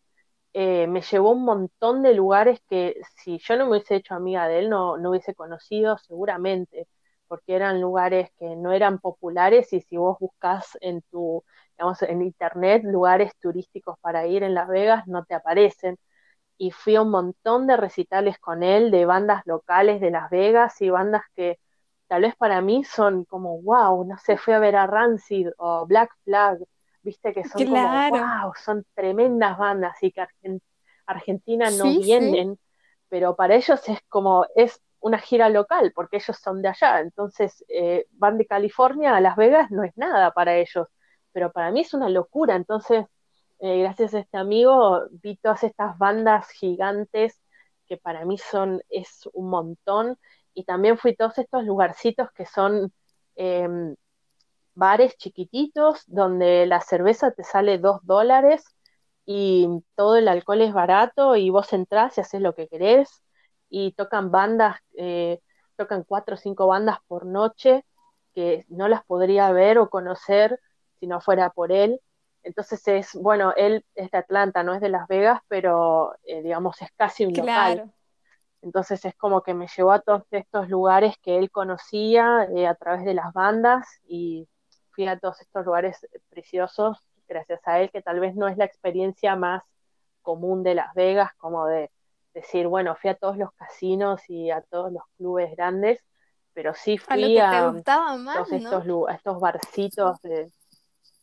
eh, me llevó un montón de lugares que si yo no me hubiese hecho amiga de él no, no hubiese conocido seguramente, porque eran lugares que no eran populares y si vos buscas en tu, digamos, en internet lugares turísticos para ir en Las Vegas no te aparecen. y fui a un montón de recitales con él, de bandas locales de Las Vegas y bandas que tal vez para mí son como, wow, no sé, fui a ver a Rancid o Black Flag, viste que son como, wow, son tremendas bandas y que Argentina no vienen, pero para ellos es como, es una gira local, porque ellos son de allá, entonces eh, van de California a Las Vegas, no es nada para ellos, pero para mí es una locura, entonces eh, gracias a este amigo vi todas estas bandas gigantes que para mí son, es un montón, y también fui a todos estos lugarcitos que son em, bares chiquititos donde la cerveza te sale dos dólares y todo el alcohol es barato y vos entrás y haces lo que querés y tocan bandas, eh, tocan cuatro o cinco bandas por noche que no las podría ver o conocer si no fuera por él. Entonces es, bueno, él es de Atlanta, no es de Las Vegas, pero eh, digamos es casi un local. Entonces es como que me llevó a todos estos lugares que él conocía eh, a través de las bandas y fui a todos estos lugares preciosos gracias a él, que tal vez no es la experiencia más común de Las Vegas, como de decir, bueno, fui a todos los casinos y a todos los clubes grandes, pero sí fui a, todos estos, a estos barcitos de...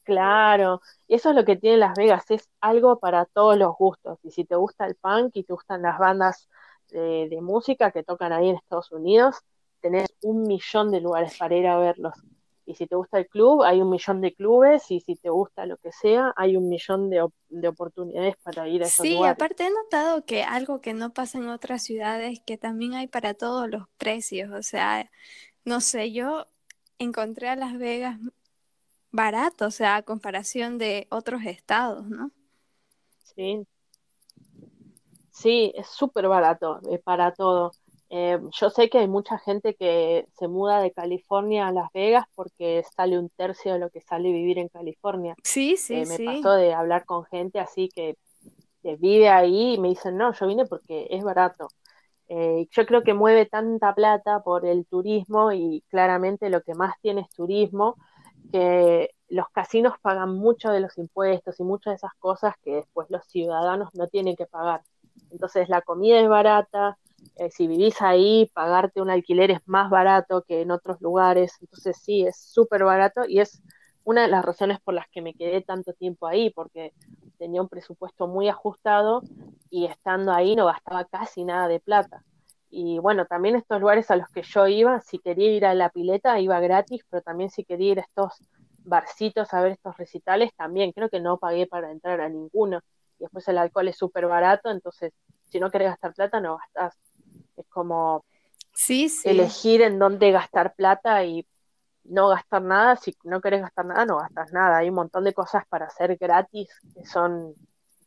Claro, y eso es lo que tiene Las Vegas, es algo para todos los gustos. Y si te gusta el punk y te gustan las bandas de, de música que tocan ahí en Estados Unidos, tenés un millón de lugares para ir a verlos. Y si te gusta el club, hay un millón de clubes, y si te gusta lo que sea, hay un millón de, de oportunidades para ir a esos sí, lugares. Sí, aparte he notado que algo que no pasa en otras ciudades, que también hay para todos los precios. O sea, no sé, yo encontré a Las Vegas barato, o sea, a comparación de otros estados, ¿no? Sí. Sí, es súper barato eh, para todo. Eh, yo sé que hay mucha gente que se muda de California a Las Vegas porque sale un tercio de lo que sale vivir en California. Sí, sí, eh, me pasó de hablar con gente así que, vive ahí y me dicen, no, yo vine porque es barato. Eh, yo creo que mueve tanta plata por el turismo y claramente lo que más tiene es turismo, que los casinos pagan mucho de los impuestos y muchas de esas cosas que después los ciudadanos no tienen que pagar. Entonces la comida es barata, eh, si vivís ahí, pagarte un alquiler es más barato que en otros lugares, entonces sí, es súper barato y es una de las razones por las que me quedé tanto tiempo ahí, porque tenía un presupuesto muy ajustado y estando ahí no gastaba casi nada de plata. Y bueno, también estos lugares a los que yo iba, si quería ir a la pileta, iba gratis, pero también si quería ir a estos barcitos a ver estos recitales, también creo que no pagué para entrar a ninguno. Y después el alcohol es súper barato, entonces si no querés gastar plata, no gastás. Es como sí, elegir en dónde gastar plata y no gastar nada. Si no querés gastar nada, no gastas nada. Hay un montón de cosas para hacer gratis que son,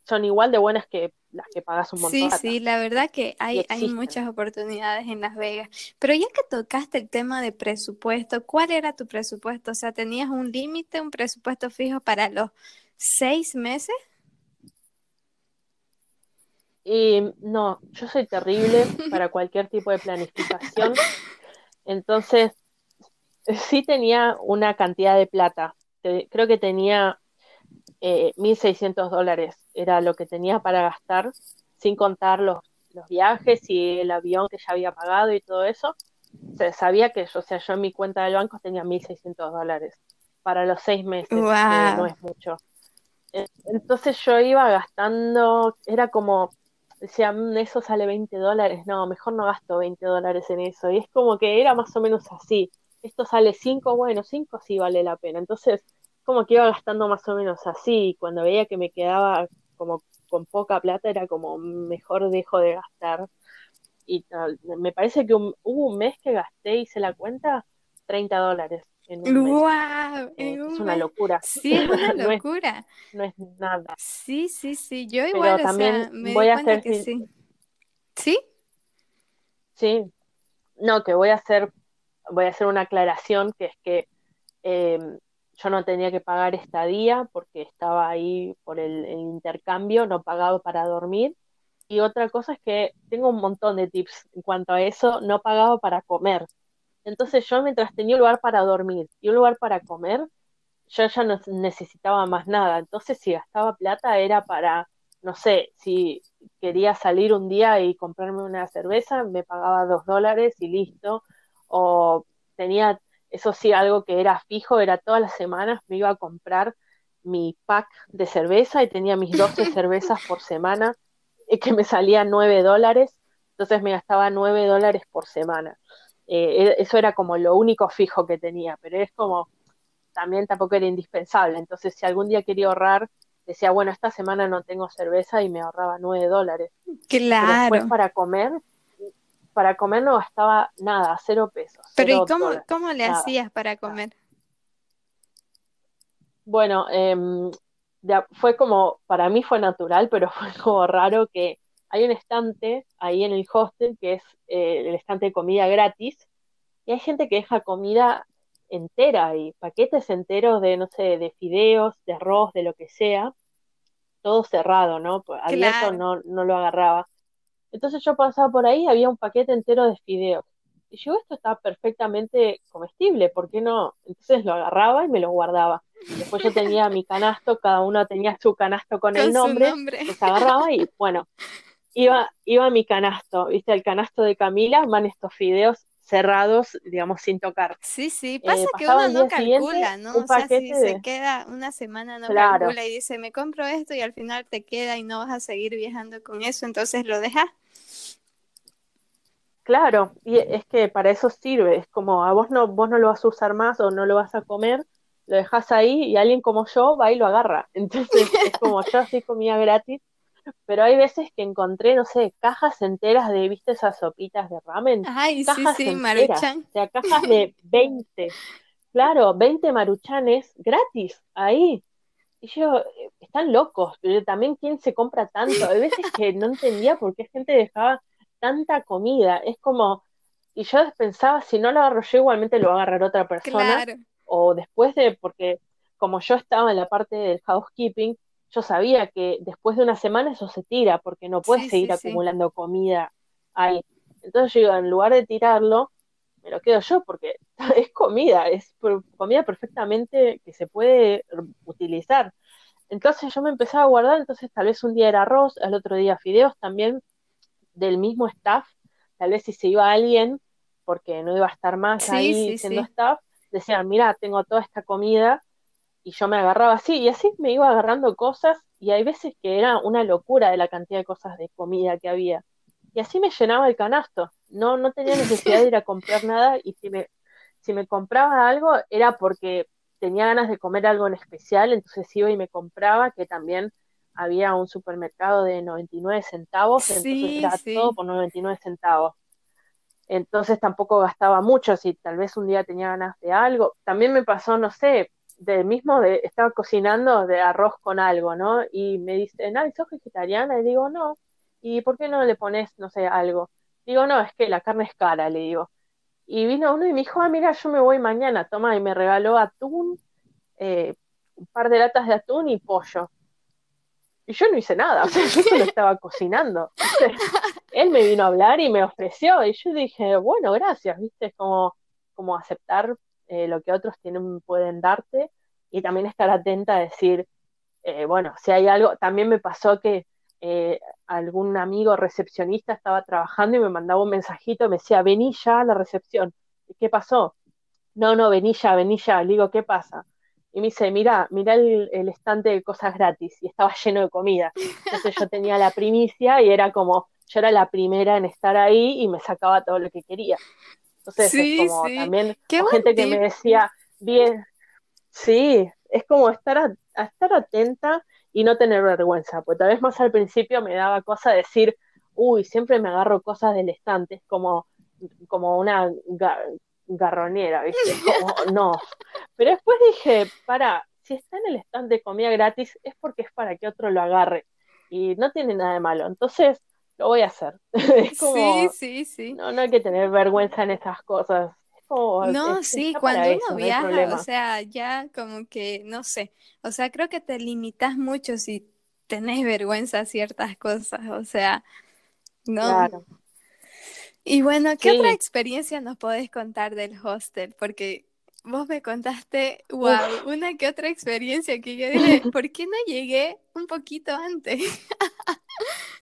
son igual de buenas que las que pagas un montón. Sí, sí, la verdad que hay, hay muchas oportunidades en Las Vegas. Pero ya que tocaste el tema de presupuesto, ¿cuál era tu presupuesto? O sea, ¿tenías un límite, un presupuesto fijo para los seis meses? Y no, yo soy terrible para cualquier tipo de planificación. Entonces, sí tenía una cantidad de plata. Creo que tenía eh, 1.600 dólares. Era lo que tenía para gastar, sin contar los, los viajes y el avión que ya había pagado y todo eso. Se sabía que o sea, yo en mi cuenta del banco tenía 1.600 dólares para los seis meses, no es mucho. Entonces yo iba gastando, era como decía, mm, eso sale 20 dólares, no, mejor no gasto 20 dólares en eso. Y es como que era más o menos así. Esto sale 5, bueno, 5 sí vale la pena. Entonces, como que iba gastando más o menos así. Y cuando veía que me quedaba como con poca plata, era como, mejor dejo de gastar. Y tal. Me parece que hubo un mes que gasté, hice la cuenta, 30 dólares. En eh, es una locura. Sí, es una locura. no, es, nada. Sí, sí, sí. Yo igual, también me voy a hacer que sí. ¿Sí? Sí. No, que voy a hacer, voy a hacer una aclaración que es que em, yo no tenía que pagar estadía porque estaba ahí por el, el intercambio, no pagaba para dormir. Y otra cosa es que tengo un montón de tips en cuanto a eso, no pagaba para comer entonces yo mientras tenía un lugar para dormir y un lugar para comer, yo ya no necesitaba más nada. Entonces si gastaba plata era para, no sé, si quería salir un día y comprarme una cerveza, me pagaba dos dólares y listo. O tenía, eso sí, algo que era fijo, era todas las semanas me iba a comprar mi pack de cerveza y tenía mis 12 cervezas por semana, que me salían 9 dólares, entonces me gastaba 9 dólares por semana. Eh, eso era como lo único fijo que tenía, pero es como, también tampoco era indispensable, entonces si algún día quería ahorrar, decía, bueno, esta semana no tengo cerveza y me ahorraba 9 dólares. Claro. Pero después para comer, para comer no gastaba nada, cero pesos. Pero ¿y cómo, cómo le hacías para comer? Bueno, em, fue como, para mí fue natural, pero fue como raro que hay un estante ahí en el hostel que es eh, el estante de comida gratis y hay gente que deja comida entera y paquetes enteros de, no sé, de fideos, de arroz, de lo que sea, todo cerrado, ¿no? Pues, abierto no, no lo agarraba. Entonces yo pasaba por ahí, había un paquete entero de fideos. Y yo, esto está perfectamente comestible, ¿por qué no? Entonces lo agarraba y me lo guardaba. Después yo tenía mi canasto, cada uno tenía su canasto con, el nombre, nombre. los agarraba y bueno, iba, iba a mi canasto, ¿viste? El canasto de Camila, van estos fideos cerrados, digamos, sin tocar. Sí, sí, eh, pasa que uno no calcula, ¿no? O sea, si se queda una semana, no calcula y dice, me compro esto y al final te queda y no vas a seguir viajando con eso, entonces lo dejas. Claro, y es que para eso sirve, es como a vos no, vos no lo vas a usar más o no lo vas a comer, lo dejas ahí y alguien como yo va y lo agarra. Entonces es como yo así comía gratis pero hay veces que encontré, no sé, cajas enteras de, ¿viste esas sopitas de ramen? Ay, cajas sí, sí, maruchan. O sea, cajas de 20, claro, 20 maruchanes gratis, ahí. Y yo, eh, están locos, pero también quién se compra tanto. Hay veces que no entendía por qué gente dejaba tanta comida. Es como, y yo pensaba, si no lo agarro yo, igualmente lo va a agarrar otra persona. O después de, porque como yo estaba en la parte del housekeeping, yo sabía que después de una semana eso se tira, porque no puedes seguir acumulando comida ahí. Entonces yo digo, en lugar de tirarlo, me lo quedo yo, porque es comida, es comida perfectamente que se puede utilizar. Entonces yo me empezaba a guardar, entonces tal vez un día era arroz, al otro día fideos también del mismo staff, tal vez si se iba alguien, porque no iba a estar más ahí siendo staff, decían, mira, tengo toda esta comida, y yo me agarraba así, y así me iba agarrando cosas, y hay veces que era una locura de la cantidad de cosas de comida que había. Y así me llenaba el canasto. No, no tenía necesidad de ir a comprar nada, y si me, si me compraba algo era porque tenía ganas de comer algo en especial, entonces iba y me compraba, que también había un supermercado de 99 centavos, entonces era todo por 99 centavos. Entonces tampoco gastaba mucho, si tal vez un día tenía ganas de algo. También me pasó, no sé, del mismo, de, estaba cocinando de arroz con algo, ¿no? Y me dice, no, ¿sos vegetariana? Y digo, no. ¿Y por qué no le pones, no sé, algo? Digo, no, es que la carne es cara, le digo. Y vino uno y me dijo, ah, mira, yo me voy mañana, toma, y me regaló atún, eh, un par de latas de atún y pollo. Y yo no hice nada, o sea, yo lo estaba cocinando. él me vino a hablar y me ofreció, y yo dije, bueno, gracias, ¿viste? Como, como aceptar eh, lo que otros tienen, pueden darte y también estar atenta a decir, eh, bueno, si hay algo, también me pasó que eh, algún amigo recepcionista estaba trabajando y me mandaba un mensajito, me decía, vení ya a la recepción. ¿Qué pasó? No, no, vení ya, vení ya. Le digo, ¿qué pasa? Y me dice, mira, mira el, el, estante de cosas gratis. Y estaba lleno de comida. Entonces yo tenía la primicia y era como, yo era la primera en estar ahí y me sacaba todo lo que quería. Entonces es como también gente que me decía, bien, sí, es como estar, a, estar atenta y no tener vergüenza, porque tal vez más al principio me daba cosa decir, uy, siempre me agarro cosas del estante, como, como una garronera, ¿viste? Como, no. Pero después dije, para, si está en el estante de comida gratis es porque es para que otro lo agarre y no tiene nada de malo. Entonces, lo voy a hacer. sí, sí, sí. No, no hay que tener vergüenza en esas cosas. no, sí, cuando uno viaja, o sea, ya como que, no sé, o sea, creo que te limitas mucho si tenés vergüenza a ciertas cosas, o sea, no. Claro. Y bueno, ¿qué otra experiencia nos podés contar del hostel? Porque vos me contaste, wow, una que otra experiencia que yo dije, ¿por qué no llegué un poquito antes?